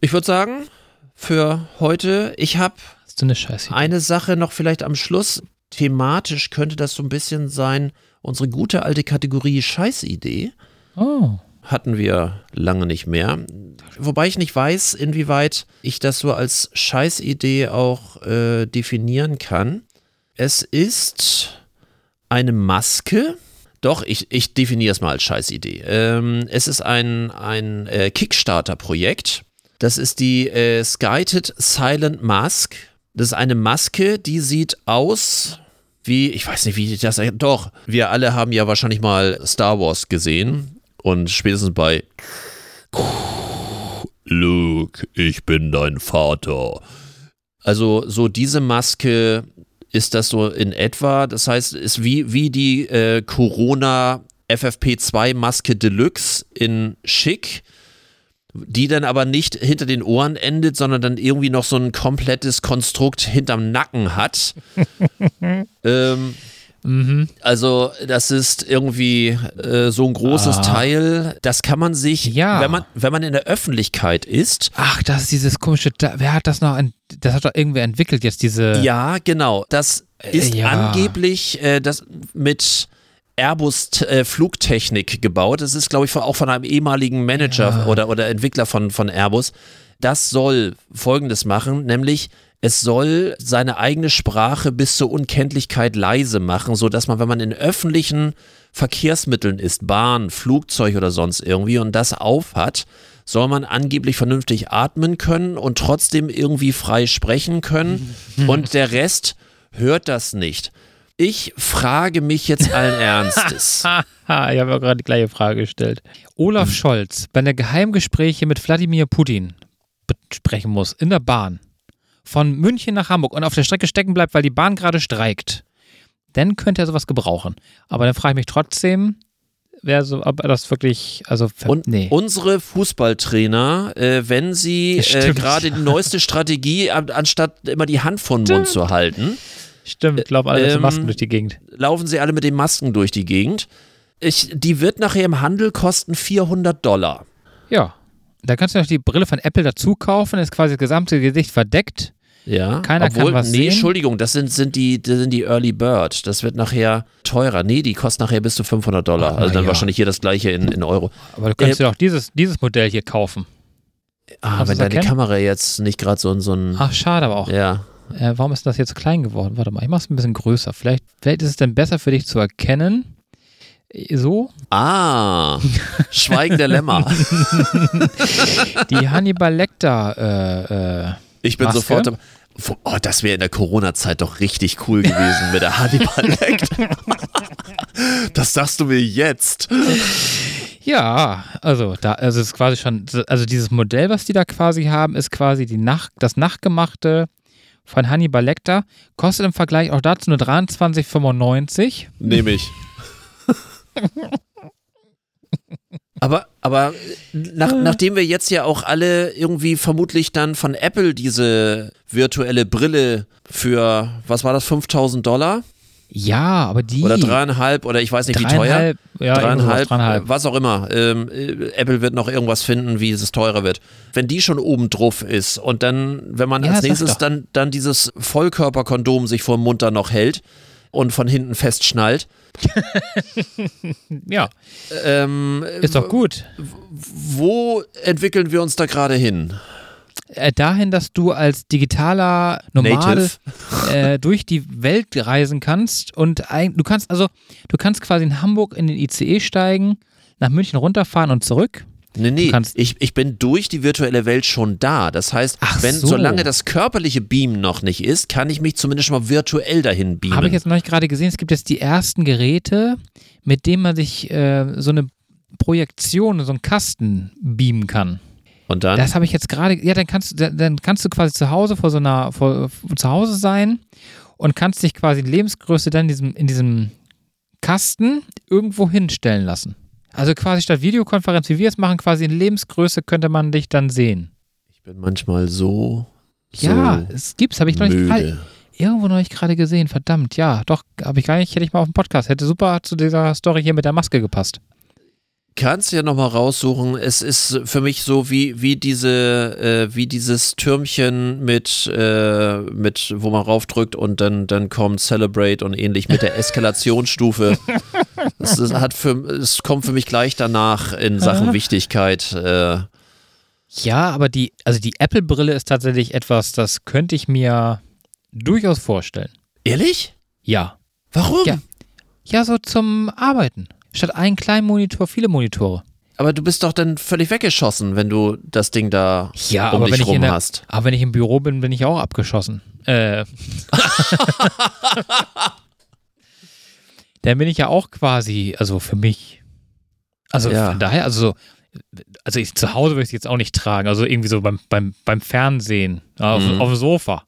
Ich würde sagen, für heute, ich habe eine eine Sache noch vielleicht am Schluss. Thematisch könnte das so ein bisschen sein, unsere gute alte Kategorie Scheißidee. Oh. hatten wir lange nicht mehr. Wobei ich nicht weiß, inwieweit ich das so als Scheißidee auch äh, definieren kann. Es ist eine Maske. Doch, ich, ich definiere es mal als Scheißidee. Ähm, es ist ein, ein äh, Kickstarter-Projekt. Das ist die äh, Skited Silent Mask. Das ist eine Maske, die sieht aus wie, ich weiß nicht, wie das, doch, wir alle haben ja wahrscheinlich mal Star Wars gesehen und spätestens bei Luke, ich bin dein Vater. Also so diese Maske ist das so in etwa. Das heißt, ist wie, wie die äh, Corona FFP2 Maske Deluxe in schick, die dann aber nicht hinter den Ohren endet, sondern dann irgendwie noch so ein komplettes Konstrukt hinterm Nacken hat. ähm, Mhm. also das ist irgendwie äh, so ein großes Ah. Teil, das kann man sich, Ja. wenn man wenn man in der Öffentlichkeit ist, Ach, das ist dieses komische, da, wer hat das noch, ent- das hat doch irgendwer entwickelt jetzt, diese, ja genau, das ist ja. angeblich äh, das mit Airbus äh, Flugtechnik gebaut. Das ist glaube ich auch von einem ehemaligen Manager Ja. oder oder Entwickler von von Airbus. Das soll Folgendes machen, nämlich es soll seine eigene Sprache bis zur Unkenntlichkeit leise machen, so dass man, wenn man in öffentlichen Verkehrsmitteln ist, Bahn, Flugzeug oder sonst irgendwie und das aufhat, soll man angeblich vernünftig atmen können und trotzdem irgendwie frei sprechen können und der Rest hört das nicht. Ich frage mich jetzt allen Ernstes. Haha, ich habe auch gerade die gleiche Frage gestellt. Olaf. Scholz, wenn er Geheimgespräche mit Wladimir Putin besprechen muss, in der Bahn, von München nach Hamburg und auf der Strecke stecken bleibt, weil die Bahn gerade streikt, dann könnte er sowas gebrauchen. Aber dann frage ich mich trotzdem, wer so, ob er das wirklich, also, Und nee. unsere Fußballtrainer, äh, wenn sie äh, gerade die neueste Strategie, an, anstatt immer die Hand vor den Mund zu halten, Stimmt, laufen alle mit ähm, Masken durch die Gegend. laufen sie alle mit den Masken durch die Gegend. Ich, die wird nachher im Handel kosten 400 Dollar. Ja. Da kannst du noch die Brille von Apple dazu kaufen, ist quasi das gesamte Gesicht verdeckt. Ja, Keiner kann obwohl, was nee, sehen. Entschuldigung, das sind, sind, die, das sind die Early Bird. Das wird nachher teurer. Nee, die kosten nachher bis zu 500 Dollar. Ach, also dann ja. wahrscheinlich hier das gleiche in, in Euro. Aber du könntest dir auch dieses, dieses Modell hier kaufen. Ah, Kannst wenn deine erkennen? Kamera jetzt nicht gerade so, ein- so ein. Ach, schade aber auch. Ja. Äh, warum ist das jetzt klein geworden? Warte mal, ich mach's ein bisschen größer. Vielleicht, vielleicht ist es denn besser für dich zu erkennen. So? Ah, Schweigen der Lämmer. Die Hannibal Lecter. Äh, äh, Ich bin Maske? sofort. im- Oh, das wäre in der Corona-Zeit doch richtig cool gewesen mit der Hannibal Lecter. Das sagst du mir jetzt. ja, also da, also es ist quasi schon, also dieses Modell, was die da quasi haben, ist quasi die Nacht, das Nachgemachte von Hannibal Lecter. Kostet im Vergleich auch dazu nur 23,95. Nehme ich. Aber, aber nach, nachdem wir jetzt ja auch alle irgendwie vermutlich dann von Apple diese virtuelle Brille für, was war das, 5000 Dollar? Ja, aber die. Oder dreieinhalb oder ich weiß nicht wie teuer. dreieinhalb, ja, dreieinhalb, dreieinhalb. äh, was auch immer. Ähm, äh, Apple wird noch irgendwas finden, wie es teurer wird. Wenn die schon oben drauf ist und dann, wenn man Ja, als nächstes dann, dann dieses Vollkörperkondom sich vor dem Mund dann noch hält und von hinten festschnallt, Ja, ähm, ist doch gut. wo entwickeln wir uns da gerade hin? Äh, dahin, dass du als digitaler Nomade äh, durch die Welt reisen kannst und ein, du kannst also, du kannst quasi in Hamburg in den ICE steigen, nach München runterfahren und zurück. Nee, nee, ich, ich bin durch die virtuelle Welt schon da. Das heißt, Ach wenn, so. solange das körperliche Beamen noch nicht ist, kann ich mich zumindest schon mal virtuell dahin beamen. Habe ich jetzt noch nicht gerade gesehen, es gibt jetzt die ersten Geräte, mit denen man sich äh, so eine Projektion, so einen Kasten beamen kann. und dann? Das habe ich jetzt gerade, ja, dann kannst, du- dann kannst du quasi zu Hause vor so einer, vor, zu Hause sein und kannst dich quasi in Lebensgröße dann in diesem, in diesem Kasten irgendwo hinstellen lassen. Also quasi statt Videokonferenz, wie wir es machen, quasi in Lebensgröße könnte man dich dann sehen. ich bin manchmal so, so ja, es gibt's, habe ich noch nicht irgendwo noch nicht gerade gesehen, verdammt, ja, doch, habe ich gar nicht, hätte ich mal auf dem Podcast, hätte super zu dieser Story hier mit der Maske gepasst. Kannst ja nochmal raussuchen. Es ist für mich so wie, wie diese, äh, wie dieses Türmchen mit, äh, mit, wo man raufdrückt und dann, dann kommt Celebrate und ähnlich mit der Eskalationsstufe. Es, hat für, es kommt für mich gleich danach in Sachen Wichtigkeit. Äh, Ja, aber die, also die Apple-Brille ist tatsächlich etwas, das könnte ich mir durchaus vorstellen. ehrlich? Ja. Warum? Ja. Ja, so zum Arbeiten. Statt einen kleinen Monitor, viele Monitore. Aber du bist doch dann völlig weggeschossen, wenn du das Ding da Ja, um aber dich wenn ich rum in der, hast. Aber wenn ich im Büro bin, bin ich auch abgeschossen. Äh. Dann bin ich ja auch quasi, also für mich. Also Ja. von daher, also so, also ich, zu Hause würde ich es jetzt auch nicht tragen. Also irgendwie so beim, beim, beim Fernsehen, auf, Mhm. auf dem Sofa.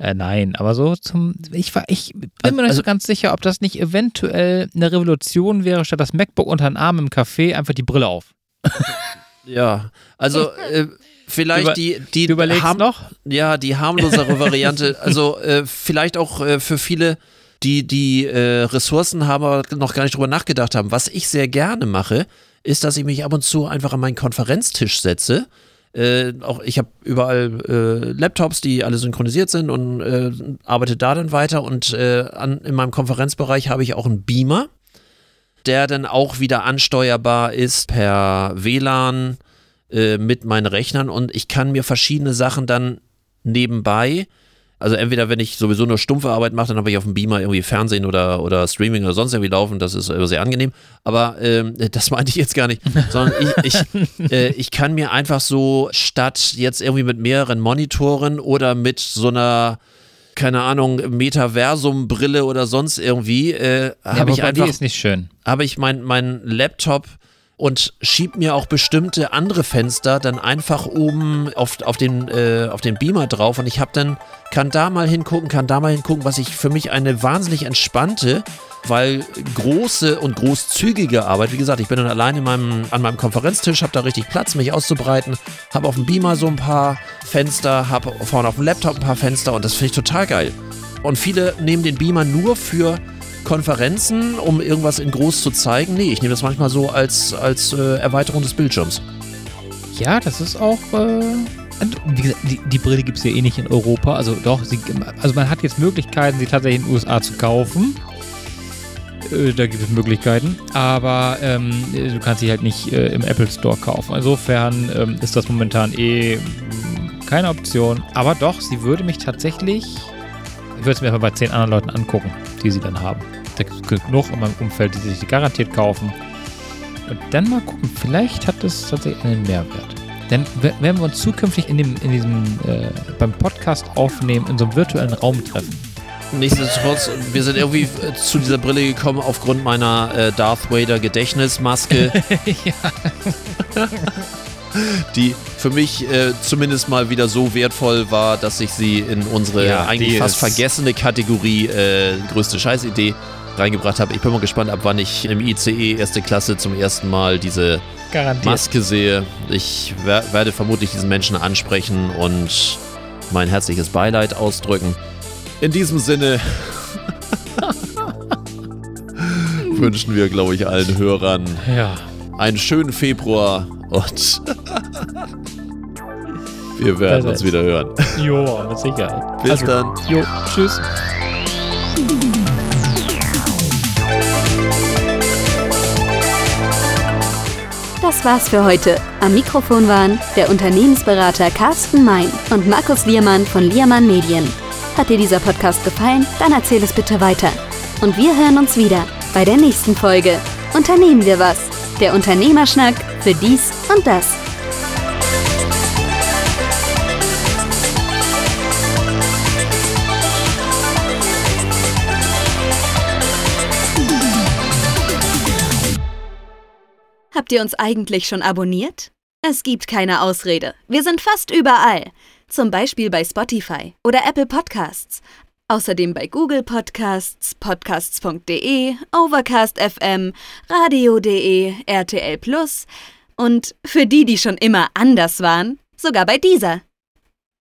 Äh, nein, aber so zum. Ich, war, ich bin mir nicht Also- so ganz sicher, ob das nicht eventuell eine Revolution wäre, statt das MacBook unter den Arm im Café einfach die Brille auf. Ja, also äh, vielleicht Über- die, die Du überlegst noch? Ja, die harmlosere Variante. Also äh, vielleicht auch äh, für viele, die die äh, Ressourcen haben, aber noch gar nicht drüber nachgedacht haben. Was ich sehr gerne mache, ist, dass ich mich ab und zu einfach an meinen Konferenztisch setze. Äh, auch ich habe überall äh, Laptops, die alle synchronisiert sind und äh, arbeite da dann weiter. Und äh, an, in meinem Konferenzbereich habe ich auch einen Beamer, der dann auch wieder ansteuerbar ist per WLAN äh, mit meinen Rechnern und ich kann mir verschiedene Sachen dann nebenbei, also entweder wenn ich sowieso nur stumpfe Arbeit mache, dann habe ich auf dem Beamer irgendwie Fernsehen oder, oder Streaming oder sonst irgendwie laufen, das ist sehr angenehm, aber ähm, das meinte ich jetzt gar nicht, sondern ich, ich, äh, ich kann mir einfach so statt jetzt irgendwie mit mehreren Monitoren oder mit so einer keine Ahnung, Metaversum-Brille oder sonst irgendwie, äh, Ja, habe ich einfach die ist nicht schön. habe ich meinen mein Laptop und schieb mir auch bestimmte andere Fenster dann einfach oben auf, auf, den, äh, auf den Beamer drauf und ich habe dann, kann da mal hingucken, kann da mal hingucken, was ich für mich eine wahnsinnig entspannte, weil große und großzügige Arbeit, wie gesagt, ich bin dann allein in meinem, an meinem Konferenztisch, habe da richtig Platz, mich auszubreiten, habe auf dem Beamer so ein paar Fenster, habe vorne auf dem Laptop ein paar Fenster und das finde ich total geil. Und viele nehmen den Beamer nur für Konferenzen, um irgendwas in groß zu zeigen. Nee, ich nehme das manchmal so als, als äh, Erweiterung des Bildschirms. Ja, das ist auch. Äh, und wie gesagt, die, die Brille gibt es ja eh nicht in Europa. Also doch, sie, also man hat jetzt Möglichkeiten, sie tatsächlich in den USA zu kaufen. Äh, da gibt es Möglichkeiten. Aber ähm, du kannst sie halt nicht äh, im Apple Store kaufen. Insofern ähm, ist das momentan eh mh, keine Option. Aber doch, sie würde mich tatsächlich. Ich würde es mir einfach bei zehn anderen Leuten angucken, die sie dann haben. Da gibt es genug in meinem Umfeld, die sich die garantiert kaufen. Und dann mal gucken, vielleicht hat es tatsächlich einen Mehrwert. Denn werden wir uns zukünftig in, dem, in diesem, äh, beim Podcast aufnehmen, in so einem virtuellen Raum treffen. Nichtsdestotrotz, wir sind irgendwie äh, zu dieser Brille gekommen aufgrund meiner äh, Darth Vader Gedächtnismaske. ja. die für mich äh, zumindest mal wieder so wertvoll war, dass ich sie in unsere ja, eigentlich fast vergessene Kategorie äh, größte Scheißidee reingebracht habe. Ich bin mal gespannt, ab wann ich im ICE erste Klasse zum ersten Mal diese Garantiert. Maske sehe. Ich wer werde vermutlich diesen Menschen ansprechen und mein herzliches Beileid ausdrücken. In diesem Sinne wünschen wir, glaube ich, allen Hörern ja. einen schönen Februar und wir werden uns wieder hören. Jo, mit Sicherheit. Bis also, dann. Jo, tschüss. Das war's für heute. Am Mikrofon waren der Unternehmensberater Carsten Mein und Markus Liermann von Liermann Medien. Hat dir dieser Podcast gefallen? Dann erzähl es bitte weiter. Und wir hören uns wieder bei der nächsten Folge. Unternehmen wir was. Der Unternehmerschnack für dies und das. Habt ihr uns eigentlich schon abonniert? Es gibt keine Ausrede. Wir sind fast überall. Zum Beispiel bei Spotify oder Apple Podcasts. Außerdem bei Google Podcasts, podcasts.de, Overcast FM, radio.de, RTL Plus und für die, die schon immer anders waren, sogar bei dieser.